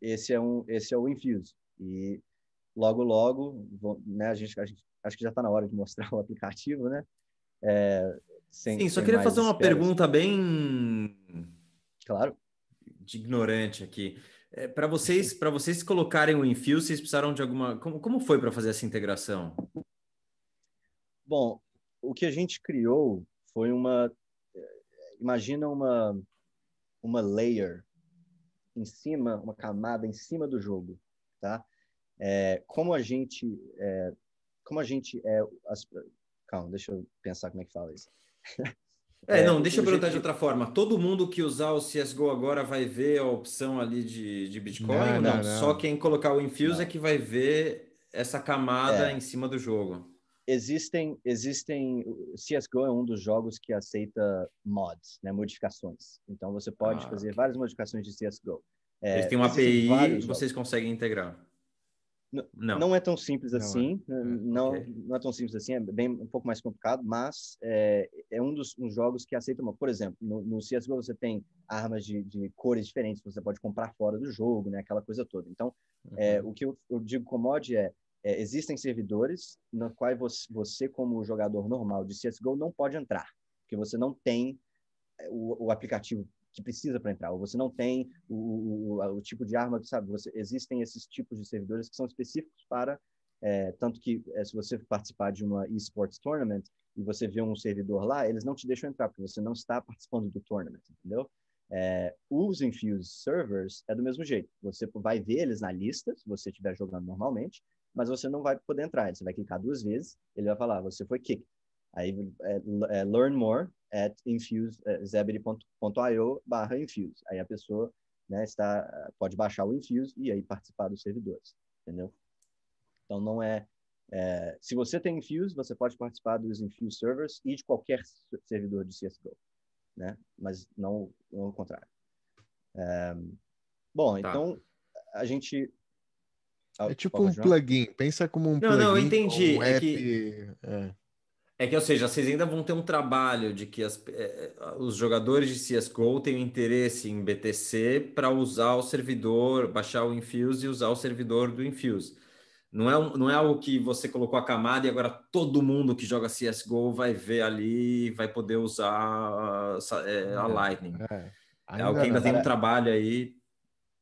esse, é um, esse é o Infuse. E logo, logo, né, a, gente, a gente acho que já está na hora de mostrar o aplicativo, né? É, sem, Sim, só queria fazer uma pergunta bem... Claro. De ignorante aqui. É, para vocês, para vocês colocarem o Infuse, vocês precisaram de alguma. Como, como foi para fazer essa integração? Bom, o que a gente criou foi uma. Imagina uma uma layer em cima, uma camada em cima do jogo, tá? É, como a gente é, como a gente é as, calma, deixa eu pensar como é que fala isso. É, não, deixa eu perguntar de outra forma. Todo mundo que usar o CSGO agora vai ver a opção ali de, de Bitcoin não, ou não? não? Só quem colocar o Infuse não. é que vai ver essa camada é. em cima do jogo. Existem, existem. CSGO é um dos jogos que aceita mods, né, modificações. Então você pode ah, fazer okay. várias modificações de CSGO. É, Eles têm uma API vocês conseguem integrar. Não. não é tão simples assim, não é. Né? não, okay. não é tão simples assim, é bem um pouco mais complicado, mas é, é um dos um jogos que aceita uma. Por exemplo, no, no CSGO você tem armas de, de cores diferentes, você pode comprar fora do jogo, né? Aquela coisa toda. Então, é, uhum. é, o que eu, eu digo com mod é, é, existem servidores no quais você, você, como jogador normal de CSGO, não pode entrar, porque você não tem é, o, o aplicativo que precisa para entrar, ou você não tem o, o, o, tipo de arma, sabe? Você, existem esses tipos de servidores que são específicos para, é, tanto que é, se você participar de uma esports tournament e você vê um servidor lá, eles não te deixam entrar, porque você não está participando do tournament, entendeu? É, os Infuse servers é do mesmo jeito. Você vai ver eles na lista, se você estiver jogando normalmente, mas você não vai poder entrar. Você vai clicar duas vezes, ele vai falar, você foi kicked. Aí, é, é, learn more, at infuse, uh, zebedee.io barra infuse. Aí a pessoa né, está, pode baixar o Infuse e aí participar dos servidores, entendeu? Então não é, é, se você tem Infuse, você pode participar dos Infuse servers e de qualquer servidor de CSGO, né? Mas não, não o contrário. É, bom, tá. então a gente é tipo um plugin. Pensa como um não, plugin. Não, não, eu entendi. Um é que... É. É que, ou seja, vocês ainda vão ter um trabalho de que as, é, os jogadores de CSGO têm interesse em BTC para usar o servidor, baixar o Infuse e usar o servidor do Infuse. Não é, não é algo que você colocou a camada e agora todo mundo que joga CSGO vai ver ali vai poder usar é, a Lightning. É, é algo que ainda tem um trabalho aí.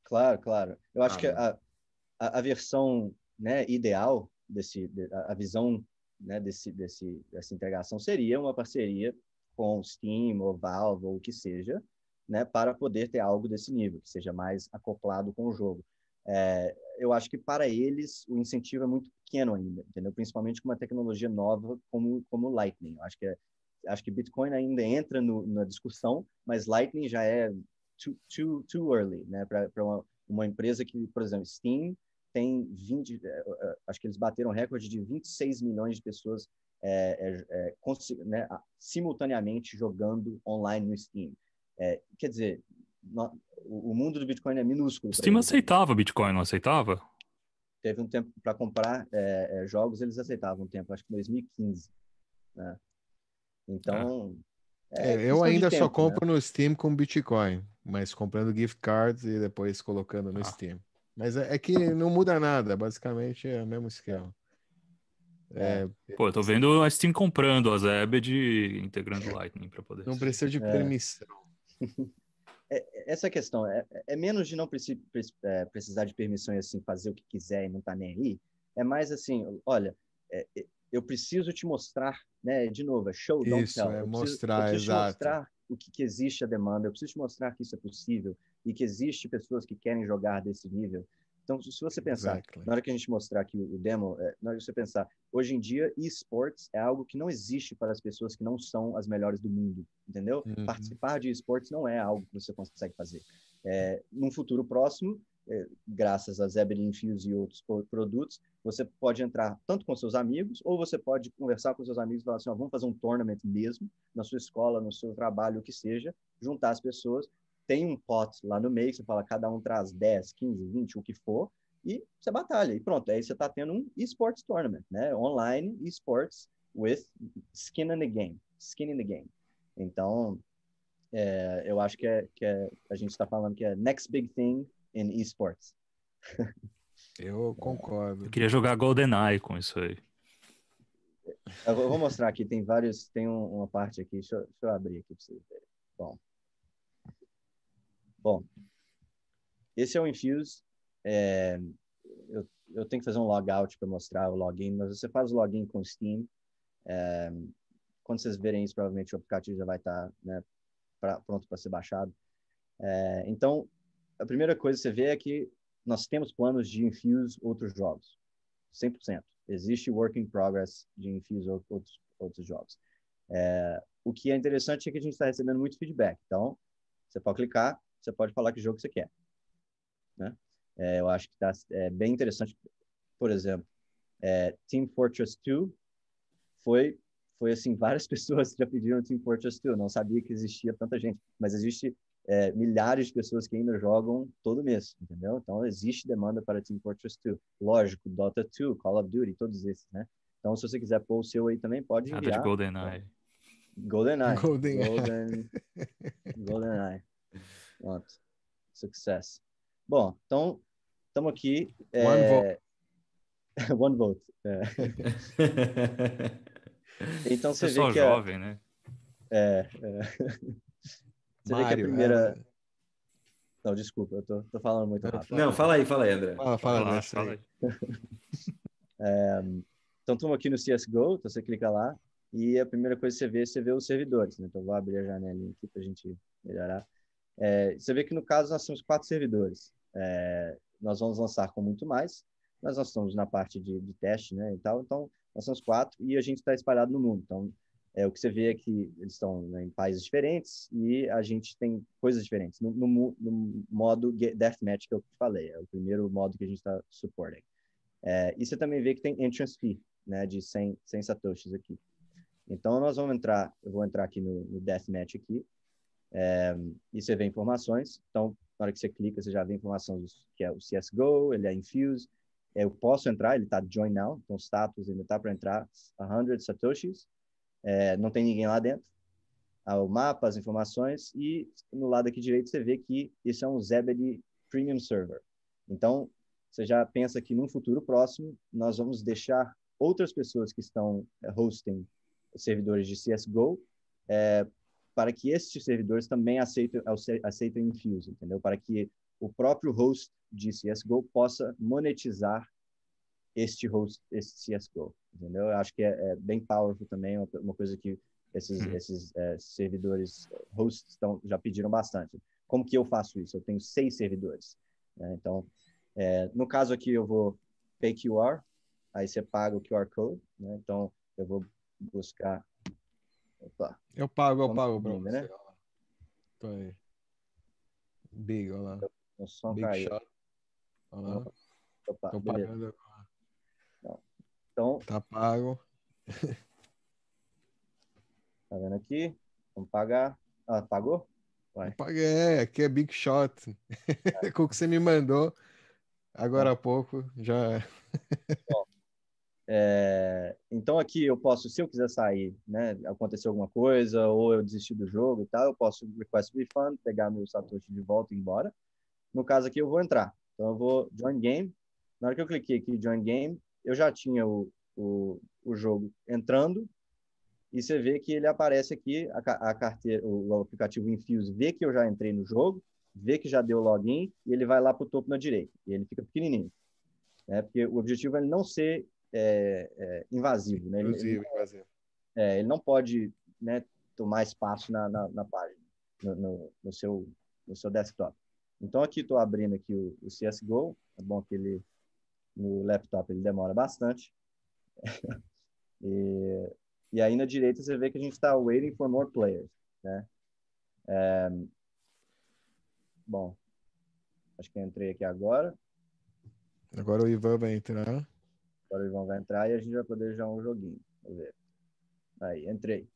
Claro, claro. Eu acho ah, que a, a, a, versão né, ideal desse, a, visão né, desse, desse, dessa integração seria uma parceria com Steam ou Valve ou o que seja, né, para poder ter algo desse nível, que seja mais acoplado com o jogo. É, eu acho que para eles o incentivo é muito pequeno ainda, entendeu? Principalmente com uma tecnologia nova como como Lightning. Eu acho que é, acho que Bitcoin ainda entra no, na discussão, mas Lightning já é too, too, too early, né? Para uma, uma empresa que, por exemplo, Steam tem 20, é, é, acho que eles bateram recorde de 26 milhões de pessoas é, é, é né, simultaneamente jogando online no Steam. É, quer dizer, no, o mundo do Bitcoin é minúsculo. Steam aceitava Bitcoin, não aceitava? Teve um tempo para comprar jogos, eles aceitavam um tempo, acho que 2015. Né? Então. eu ainda tempo, só compro né? no Steam com Bitcoin, mas comprando gift cards e depois colocando no ah. Steam. Mas é, é, que não muda nada, basicamente é o mesmo esquema. É, Pô, eu tô vendo a Steam comprando a Zebed e integrando Lightning para poder. Não precisa de é. permissão. É, essa questão é, é, menos de não é, precisar de permissão e assim fazer o que quiser e não tá nem aí. É mais assim, olha, é, eu preciso te mostrar, né? De novo, é show, don't isso, tell. É eu preciso, mostrar, eu preciso exato. mostrar o que, que existe a demanda. Eu preciso te mostrar que isso é possível e que existe pessoas que querem jogar desse nível. Então, se você pensar, exactly. na hora que a gente mostrar aqui o demo, é, na hora que você pensar, hoje em dia, esports é algo que não existe para as pessoas que não são as melhores do mundo, entendeu? Uhum. Participar de esportes não é algo que você consegue fazer. É, num futuro próximo, é, graças a Zebedee Infuse e outros produtos, você pode entrar tanto com seus amigos, ou você pode conversar com seus amigos e falar assim, ó, vamos fazer um tournament mesmo, na sua escola, no seu trabalho, o que seja, juntar as pessoas tem um pot lá no meio, você fala, cada um traz 10, 15, 20, o que for, e você batalha. E pronto, aí você está tendo um esports tournament, né? Online esports with skin in the game. Skin in the game. Então, é, eu acho que, é, que é, a gente está falando que é next big thing in esports. eu concordo. Eu queria jogar GoldenEye com isso aí. Eu vou mostrar aqui, tem vários, tem uma parte aqui, deixa eu, deixa eu abrir aqui para vocês verem. Bom, Bom, esse é o Infuse. É, eu, eu, tenho que fazer um logout para mostrar o login, mas você faz o login com o Steam. É, quando vocês verem isso, provavelmente o aplicativo já vai estar tá, né, pronto para ser baixado. É, então, a primeira coisa que você vê é que nós temos planos de Infuse outros jogos. 100%. Existe work in progress de Infuse outros, outros jogos. É, o que é interessante é que a gente está recebendo muito feedback. Então, você pode clicar, você pode falar que jogo você quer. Né? É, eu acho que está é, bem interessante. Por exemplo, é, Team Fortress 2 foi, foi assim, várias pessoas já pediram Team Fortress 2. Não sabia que existia tanta gente, mas existe é, milhares de pessoas que ainda jogam todo mês, entendeu? Então, existe demanda para Team Fortress 2. Lógico, Dota 2, Call of Duty, todos esses, né? Então, se você quiser pôr o seu aí também, pode enviar. Nada de GoldenEye. GoldenEye. GoldenEye. Golden, GoldenEye. Pronto. Success. Bom, então, estamos aqui. É... One vote. One vote. É. então você, você vê que. jovem, a... né? É. é... Você Mário, vê que a primeira. É... Não, desculpa, eu tô, tô falando muito rápido. Não, fala aí, fala aí, André. Fala, fala, fala, fala aí. é, então, estamos aqui no CSGO, então você clica lá, e a primeira coisa que você vê, você vê os servidores, né? Então, vou abrir a janelinha aqui para a gente melhorar. É, você vê que no caso nós temos quatro servidores. É, nós vamos lançar com muito mais, mas nós estamos na parte de, de, teste, né, e tal. Então nós temos quatro e a gente está espalhado no mundo. Então é, o que você vê é que eles estão né, em países diferentes e a gente tem coisas diferentes. No, no, no, modo Deathmatch que eu falei, é o primeiro modo que a gente está supporting. É, e você também vê que tem entrance fee, né, de 100, 100 satoshis aqui. Então, nós vamos entrar, eu vou entrar aqui no, no Deathmatch aqui, é, e você vê informações. Então, na hora que você clica, você já vê informações que é o CSGO, ele é Infuse. Eu posso entrar, ele está Join Now, então status ainda está para entrar 100 satoshis. É, não tem ninguém lá dentro. O mapa, as informações, e no lado aqui direito você vê que isso é um Zebedee Premium Server. Então, você já pensa que num futuro próximo nós vamos deixar outras pessoas que estão é, hosting servidores de CSGO é, para que esses servidores também aceitem, aceitem Infuse, entendeu? Para que o próprio host de CSGO possa monetizar este host, este CSGO, entendeu? Eu acho que é, é bem powerful também, uma, uma coisa que esses, uhum. esses é, servidores hosts estão, já pediram bastante. Como que eu faço isso? Eu tenho seis servidores. Né? Então, é, no caso aqui, eu vou pay QR, aí você paga o QR Code, né? Então, eu vou buscar. Opa. Eu pago, eu pago, bro. Né? Tô aí. Big, olha lá. O som Big caiu. Shot. Olha lá. Opa, Tô beleza. pagando Então. Tá pago. tá vendo aqui? Vamos pagar. Ah, pagou? Vai. Eu paguei, aqui é Big Shot. É. Com o que você me mandou agora há pouco, já. Bom, é, então aqui eu posso, se eu quiser sair, né, acontecer alguma coisa ou eu desistir do jogo e tal, eu posso request refund, pegar meu satoshi de volta e ir embora. No caso aqui eu vou entrar. Então eu vou join game. Na hora que eu cliquei aqui join game, eu já tinha o, o, o jogo entrando e você vê que ele aparece aqui a, a carteira, o, o aplicativo Infuse vê que eu já entrei no jogo, vê que já deu login e ele vai lá para o topo na direita e ele fica pequenininho. Né? Porque o objetivo é não ser é, é, invasivo, né? Ele, invasivo, ele, invasivo. É, ele não pode né, tomar espaço na, na, na página, no, no, no, seu, no seu desktop. Então, aqui estou abrindo aqui o, o, CSGO. É bom que ele, no laptop, ele demora bastante. e, e aí, na direita, você vê que a gente está waiting for more players, né? É, bom, acho que eu entrei aqui agora. Agora o Ivan vai entrar. Agora o Ivan vai entrar e a gente vai poder jogar um joguinho. Vamos ver. Aí, entrei.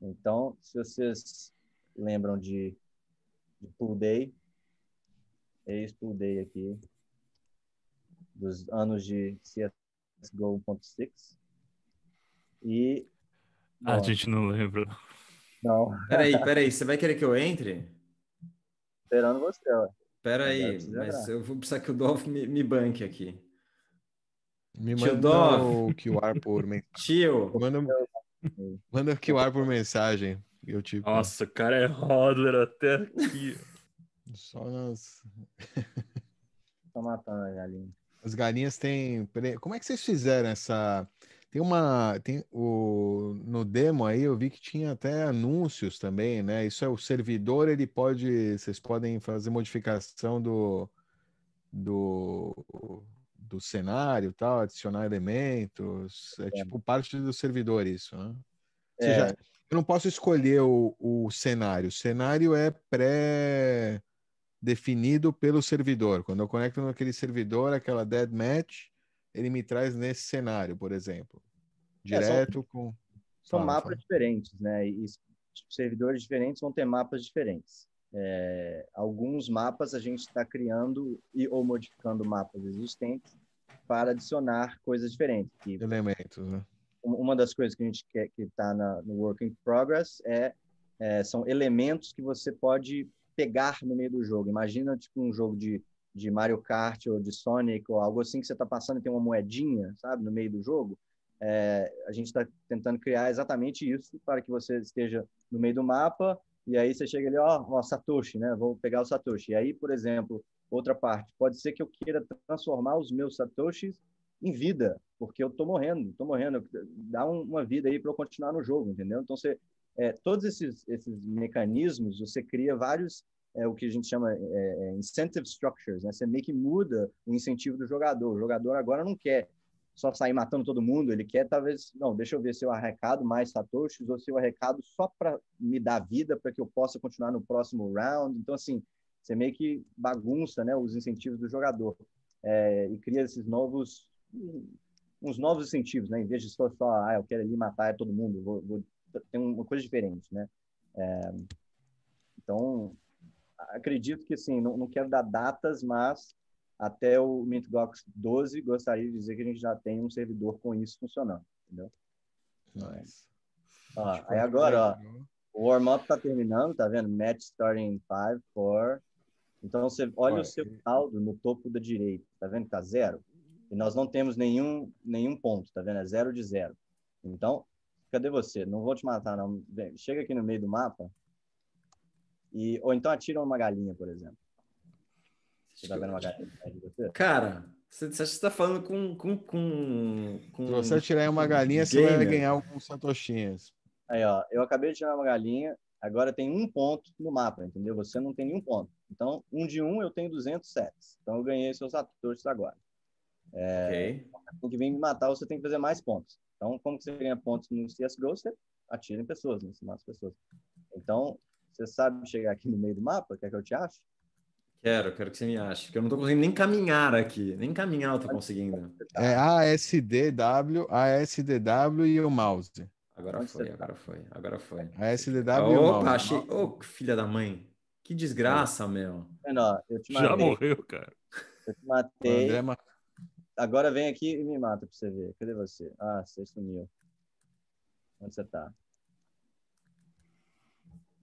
Então, se vocês lembram de, de Pool Day, ex-Pool Day aqui, dos anos de CSGO 1.6. E. Ah, a gente não lembra. Não. Peraí, peraí, você vai querer que eu entre? Esperando você, ó. Peraí, mas eu vou precisar que o Dolph me, me banque aqui. Me manda o QR por mensagem. Tio. Manda, manda o QR por mensagem. Eu, tipo... Nossa, o cara é hodler até aqui. Só nas. Tô matando a galinha. As galinhas têm. Como é que vocês fizeram essa. Tem uma. Tem o... No demo aí eu vi que tinha até anúncios também, né? Isso é o servidor, ele pode. Vocês podem fazer modificação do. Do do cenário tal, adicionar elementos. É, é. tipo parte do servidor isso, né? Ou seja, é. eu não posso escolher o, o cenário. O cenário é pré-definido pelo servidor. Quando eu conecto naquele servidor, aquela dead match, ele me traz nesse cenário, por exemplo. Direto é, são, com. São fala, mapas fala. diferentes, né? E servidores diferentes vão ter mapas diferentes. É, alguns mapas a gente está criando e ou modificando mapas existentes para adicionar coisas diferentes. Que, Elementos, né? Uma das coisas que a gente quer que está no work in progress é, é, são elementos que você pode pegar no meio do jogo. Imagina tipo um jogo de, de Mario Kart ou de Sonic ou algo assim que você está passando e tem uma moedinha, sabe, no meio do jogo. É, a gente está tentando criar exatamente isso para que você esteja no meio do mapa e aí você chega ali, ó, ó, Satoshi, né? Vou pegar o Satoshi. E aí, por exemplo, outra parte, pode ser que eu queira transformar os meus Satoshis em vida, porque eu tô morrendo, tô morrendo. Dá um, uma vida aí para eu continuar no jogo, entendeu? Então, você, é, todos esses, esses mecanismos, você cria vários, é, o que a gente chama é, é incentive structures, né? Você meio que muda o incentivo do jogador. O jogador agora não quer só sair matando todo mundo, ele quer talvez, não, deixa eu ver se eu arrecado mais satoshis ou se eu arrecado só para me dar vida para que eu possa continuar no próximo round. Então, assim, você meio que bagunça né, os incentivos do jogador é, e cria esses novos, uns novos incentivos, né? Em vez de só, só ah, eu quero ali matar todo mundo, vou, vou tem uma coisa diferente, né? É, então, acredito que, assim, não, não quero dar datas, mas até o MintGox 12, gostaria de dizer que a gente já tem um servidor com isso funcionando, entendeu? Nice. Ó, aí agora, ó, o warm-up tá terminando, tá vendo? Match starting 5, 4. Então, você olha o seu saldo no topo da direita, tá vendo que tá zero? E nós não temos nenhum, nenhum ponto, tá vendo? É zero de zero. Então, cadê você? Não vou te matar, não. Vem, chega aqui no meio do mapa. E, ou então atira uma galinha, por exemplo. Você tá vendo uma galinha de você? Cara, você, você está falando com, com, com, com... Se você tirar uma galinha, gamer. você vai ganhar alguns satoshinhas. Aí, ó, eu acabei de tirar uma galinha, agora tem um ponto no mapa, entendeu? Você não tem nenhum ponto. Então, um de um, eu tenho 200 sets. Então, eu ganhei seus satoshis agora. É, okay. Tem que vir me matar, você tem que fazer mais pontos. Então, como que você ganha pontos no CSGO? Você atira em pessoas, né? Você mata as pessoas. Então, você sabe chegar aqui no meio do mapa? Quer que eu te ache? Quero, quero que você me ache, porque eu não tô conseguindo nem caminhar aqui, nem caminhar eu tô conseguindo. É ASDW, ASDW e o mouse. Agora foi, agora foi, agora foi. ASDW Opa, e o mouse. achei. Ô, oh, filha da mãe. Que desgraça, meu. eu te matei. Já morreu, cara. Eu te matei. Agora vem aqui e me mata pra você ver. Cadê você? Ah, você sumiu. Onde você tá?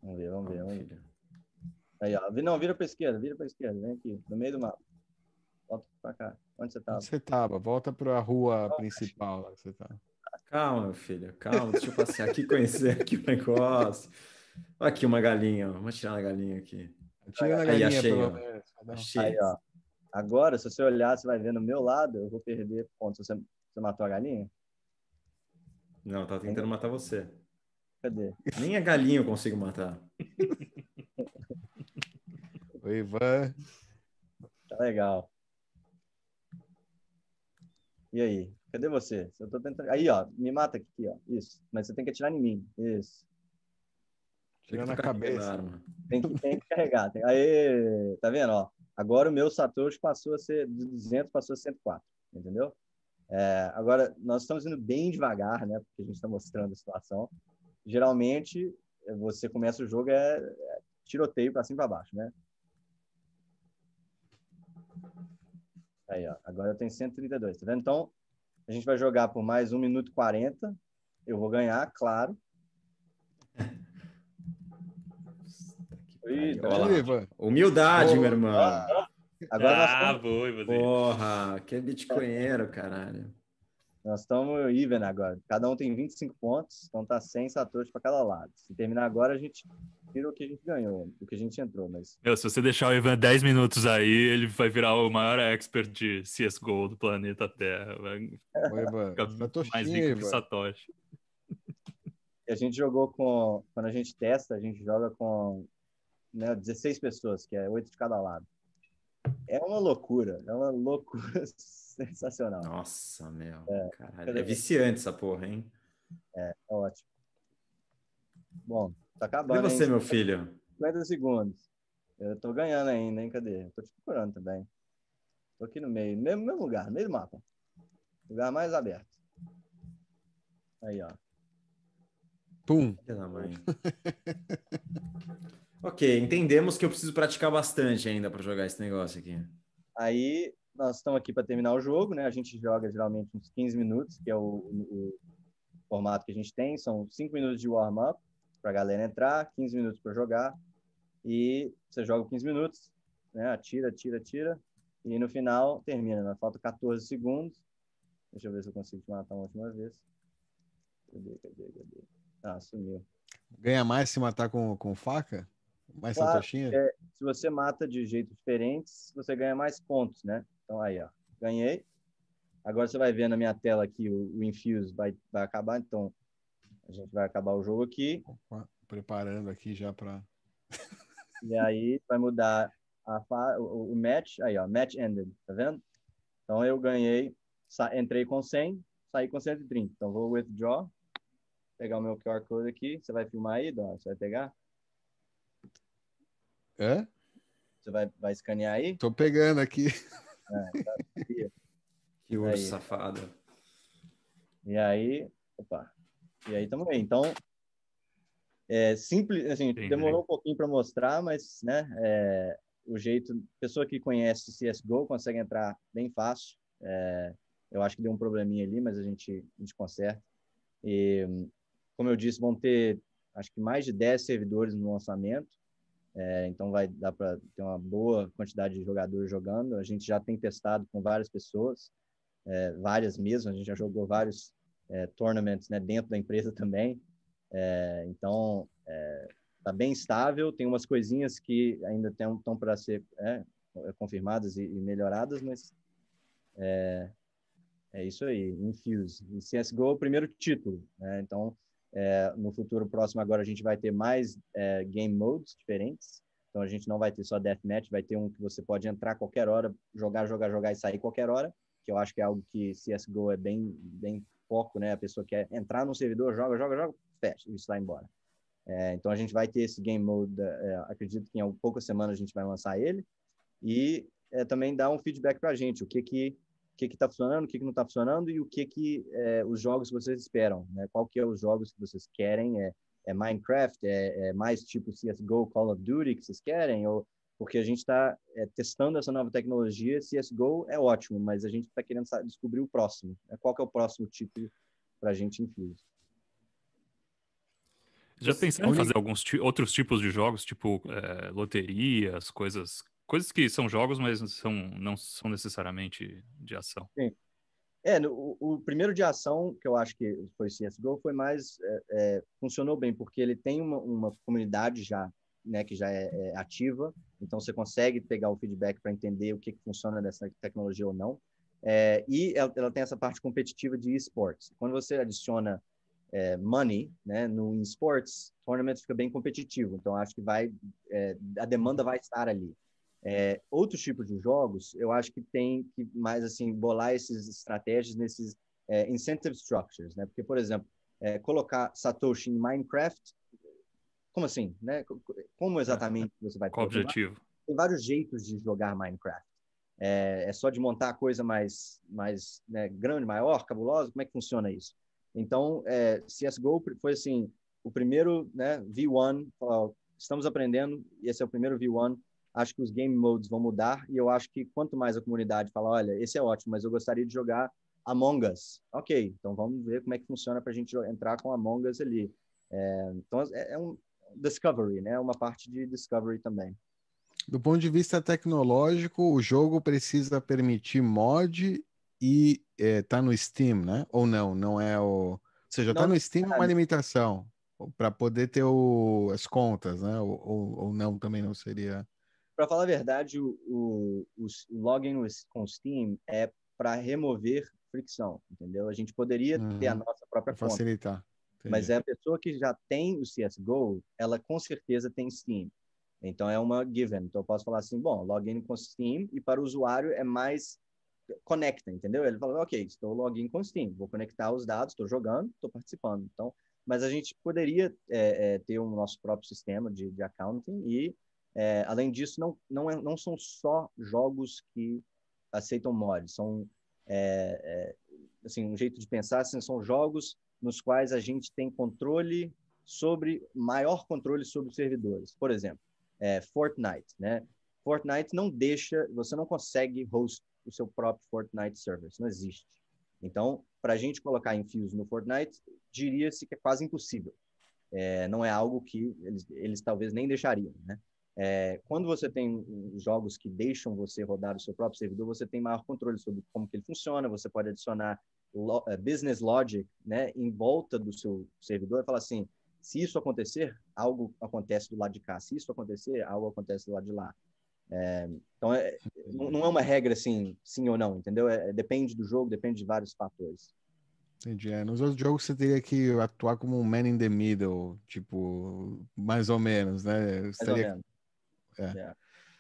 Vamos ver, vamos ver, vamos ver. Aí, ó. Não, vira pra esquerda, vira pra esquerda. Vem aqui, no meio do mapa. Volta pra cá. Onde você tava? Onde você tava? Volta pra rua principal lá que você tá. Calma, meu filho, calma. Deixa eu passear aqui conhecer aqui o negócio. Aqui uma galinha, ó. Vamos tirar uma galinha aqui. Tira a galinha, achei, pelo menos. Achei. Aí, ó. Agora, se você olhar, você vai ver no meu lado, eu vou perder pontos. Você, você matou a galinha? Não, tá tentando matar você. Cadê? Nem a galinha eu consigo matar. Oi, Ivan. Tá legal. E aí? Cadê você? Eu tô tentando... Aí, ó, me mata aqui, ó. Isso. Mas você tem que atirar em mim. Isso. Tira na cabeça. Tem que, tem que carregar. Tem... Aí, tá vendo, ó? Agora o meu Satoshi passou a ser de 200, passou a 104. Entendeu? É, agora, nós estamos indo bem devagar, né? Porque a gente está mostrando a situação. Geralmente, você começa o jogo é, é tiroteio para cima e para baixo, né? Aí, ó. Agora eu tenho 132, tá vendo? Então, a gente vai jogar por mais 1 minuto e 40. Eu vou ganhar, claro. Eita, Humildade, meu irmão. Agora ah, nós estamos... Porra, que é bitcoinheiro, caralho. Nós estamos even agora. Cada um tem 25 pontos, então tá 100 satoshis para cada lado. Se terminar agora, a gente tira o que a gente ganhou, o que a gente entrou, mas... Meu, se você deixar o Ivan 10 minutos aí, ele vai virar o maior expert de CSGO do planeta Terra. Vai Oi, Ivan. mais rico que Satoshi. A gente jogou com... Quando a gente testa, a gente joga com né, 16 pessoas, que é 8 de cada lado. É uma loucura, é uma loucura sensacional. Nossa, meu. É, caralho, é viciante essa porra, hein? É, é ótimo. Bom, tá acabando. E você, hein? meu filho? 50 segundos. Eu tô ganhando ainda, hein? Cadê? Eu tô te procurando também. Tô aqui no meio, no mesmo, mesmo lugar, no meio do mapa. Lugar mais aberto. Aí, ó. Pum. ok, entendemos que eu preciso praticar bastante ainda para jogar esse negócio aqui. Aí nós estamos aqui para terminar o jogo, né? A gente joga geralmente uns 15 minutos, que é o, o, formato que a gente tem. São 5 minutos de warm-up para a galera entrar, 15 minutos para jogar. E você joga 15 minutos, né? Atira, atira, atira. E no final termina, né? Falta 14 segundos. Deixa eu ver se eu consigo te matar uma última vez. Cadê, cadê, cadê? Ah, sumiu. Ganha mais se matar com, com faca? Mais claro, satoshinha? É, se você mata de jeitos diferentes, você ganha mais pontos, né? Então aí, ó, ganhei. Agora você vai ver na minha tela aqui o, o Infuse vai, vai acabar, então a gente vai acabar o jogo aqui. Opa, preparando aqui já para. e aí vai mudar a, o, o match, aí ó, match ended, tá vendo? Então eu ganhei entrei com 100, saí com 130. Então, vou withdraw, pegar o meu QR Code aqui. Você vai filmar aí, Dó? Você vai pegar? É? Você vai, vai escanear aí? Tô pegando aqui. É, tá aqui. que urso safado. E aí, opa. E aí estamos aí. Então, é simples, assim, Entendi. demorou um pouquinho para mostrar, mas, né, é, o jeito, pessoa que conhece CSGO consegue entrar bem fácil. É, eu acho que deu um probleminha ali, mas a gente, a gente conserta. E, como eu disse, vão ter, acho que mais de 10 servidores no lançamento. É, então vai dar para ter uma boa quantidade de jogadores jogando. A gente já tem testado com várias pessoas, é, várias mesmo. A gente já jogou vários é, tournaments né, dentro da empresa também. É, então está é, bem estável. Tem umas coisinhas que ainda estão para ser é, confirmadas e, e, melhoradas, mas é, é isso aí. Infuse. E CSGO é o primeiro título. Né? Então é, no futuro próximo agora a gente vai ter mais é, game modes diferentes. Então a gente não vai ter só deathmatch, vai ter um que você pode entrar qualquer hora, jogar, jogar, jogar e sair qualquer hora, que eu acho que é algo que CS:GO é bem bem foco, né? A pessoa quer entrar no servidor, joga, joga, joga, fecha, e vai embora. É, então a gente vai ter esse game mode, é, acredito que em poucas semanas a gente vai lançar ele e é, também dar um feedback para a gente, o que que que que está funcionando, o que que não está funcionando e o que que é, os jogos que vocês esperam, né? Qual que é os jogos que vocês querem? É, é Minecraft? É, é, mais tipo CS:GO, Call of Duty que vocês querem? Ou porque a gente está é, testando essa nova tecnologia, CS:GO é ótimo, mas a gente está querendo descobrir o próximo. Né? Qual que é o próximo tipo para a gente em Já pensaram em fazer alguns outros tipos de jogos, tipo é, loterias, coisas coisas que são jogos, mas são, não são necessariamente de ação. Sim. É, o, o, primeiro de ação, que eu acho que foi CSGO, foi mais. É, é, funcionou bem, porque ele tem uma, uma comunidade já, né, que já é, é ativa, então você consegue pegar o feedback para entender o que, que funciona dessa tecnologia ou não. É, e ela, ela, tem essa parte competitiva de esportes. Quando você adiciona é, money né, no esportes, o tournament fica bem competitivo, então acho que vai. a demanda vai estar ali. É, outros tipos de jogos, eu acho que tem que mais assim bolar essas estratégias nesses é, incentive structures, né? Porque, por exemplo, é, colocar Satoshi em Minecraft, como assim, né? Como exatamente você vai? Qual objetivo? Tem vários jeitos de jogar Minecraft. É, é só de montar a coisa mais, mais né, grande, maior, cabulosa. Como é que funciona isso? Então, é, CS:GO foi assim o primeiro, né? V1, estamos aprendendo. E esse é o primeiro V1 acho que os game modes vão mudar e eu acho que quanto mais a comunidade fala, olha, esse é ótimo, mas eu gostaria de jogar Among Us. Ok, então vamos ver como é que funciona para a gente entrar com Among Us ali. É, então é, é, um discovery, né? Uma parte de discovery também. Do ponto de vista tecnológico, o jogo precisa permitir mod e é, tá no Steam, né? Ou não? Não é o. Ou seja, tá não, tá no Steam é uma limitação para poder ter o, as contas, né? Ou, ou, ou não também não seria para falar a verdade, o, o, o login com o Steam é para remover fricção, entendeu? A gente poderia uhum. ter a nossa própria conta. Facilitar. Entendi. Mas é a pessoa que já tem o CSGO, ela com certeza tem Steam. Então é uma given. Então eu posso falar assim, bom, login com Steam e para o usuário é mais conecta, entendeu? Ele fala, ok, estou login com Steam, vou conectar os dados, estou jogando, estou participando. Então, mas a gente poderia é, é, ter o um nosso próprio sistema de, de accounting e é, além disso, não, não, é, não são só jogos que aceitam mods, são é, é, assim, um jeito de pensar, assim, são jogos nos quais a gente tem controle sobre, maior controle sobre os servidores. Por exemplo, é, Fortnite, né? Fortnite não deixa, você não consegue host o seu próprio Fortnite server, isso não existe. Então, para a gente colocar Infuse no Fortnite, diria-se que é quase impossível. É, não é algo que eles, eles talvez nem deixariam, né? É, quando você tem jogos que deixam você rodar o seu próprio servidor, você tem maior controle sobre como que ele funciona, você pode adicionar lo, uh, business logic né, em volta do seu servidor e falar assim, se isso acontecer, algo acontece do lado de cá. Se isso acontecer, algo acontece do lado de lá. É, então, é, não é uma regra assim, sim ou não, entendeu? É, depende do jogo, depende de vários fatores. Entendi. É, nos outros jogos você teria que atuar como um man in the middle, tipo, mais ou menos, né? Mais. É. É.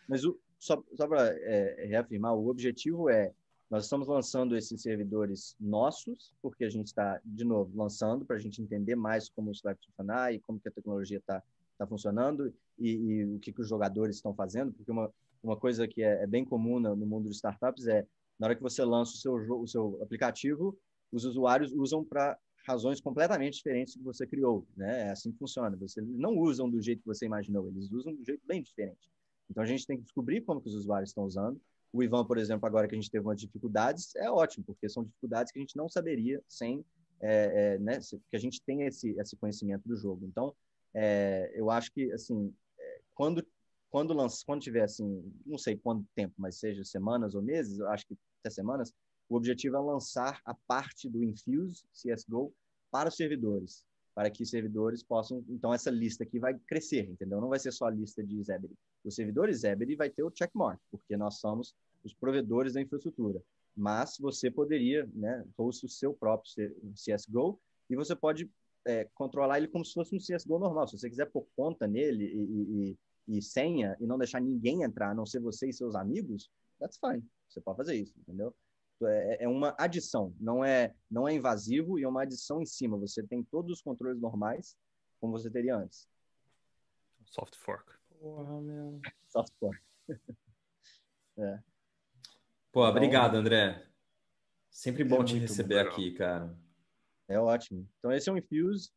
Mas o, só, só para é, reafirmar, o objetivo é Nós estamos lançando esses servidores nossos, porque a gente está, de novo, lançando para a gente entender mais como isso vai funcionar e como que a tecnologia está tá funcionando e, e, o que, que os jogadores estão fazendo, porque uma, uma coisa que é, é bem comum no mundo de startups é, na hora que você lança o seu, o seu aplicativo, os usuários usam para razões completamente diferentes que você criou, né? É assim que funciona. Você não usam do jeito que você imaginou, eles usam do jeito bem diferente. Então a gente tem que descobrir como que os usuários estão usando. O Ivan, por exemplo, agora que a gente teve umas dificuldades, é ótimo, porque são dificuldades que a gente não saberia sem, é, é, né? Que a gente tem esse esse conhecimento do jogo. Então, é, eu acho que assim, é, quando quando lança, quando tiver assim, não sei quanto tempo, mas seja semanas ou meses, eu acho que até semanas, o objetivo é lançar a parte do Infuse CSGO para os servidores, para que os servidores possam. Então, essa lista aqui vai crescer, entendeu? Não vai ser só a lista de Zebedee. Os servidores Zebedee vai ter o checkmark, porque nós somos os provedores da infraestrutura. Mas você poderia, né, host o seu próprio CSGO e você pode é, controlar ele como se fosse um CSGO normal. Se você quiser pôr conta nele e, e, e senha e não deixar ninguém entrar, a não ser você e seus amigos, that's fine. Você pode fazer isso, entendeu? É, é uma adição, não é, não é invasivo e é uma adição em cima. Você tem todos os controles normais, como você teria antes. Soft fork. Porra, meu. Soft fork. é. Pô, então, obrigado, André. Sempre bom é te receber bom, aqui, cara. É ótimo. Então, esse é o Infuse.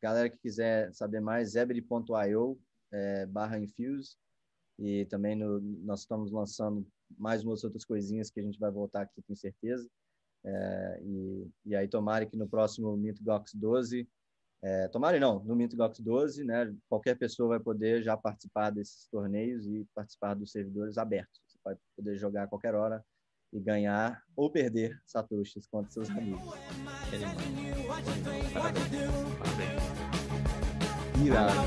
Galera que quiser saber mais, zebri.io é, barra Infuse. E também no, nós estamos lançando mais umas outras coisinhas que a gente vai voltar aqui, com certeza. É, e, e aí, tomara que no próximo Mint Gox 12, é, tomara não, no Mint Gox 12, né, qualquer pessoa vai poder já participar desses torneios e participar dos servidores abertos. Você vai poder jogar a qualquer hora e ganhar ou perder satoshis contra seus amigos. Irado.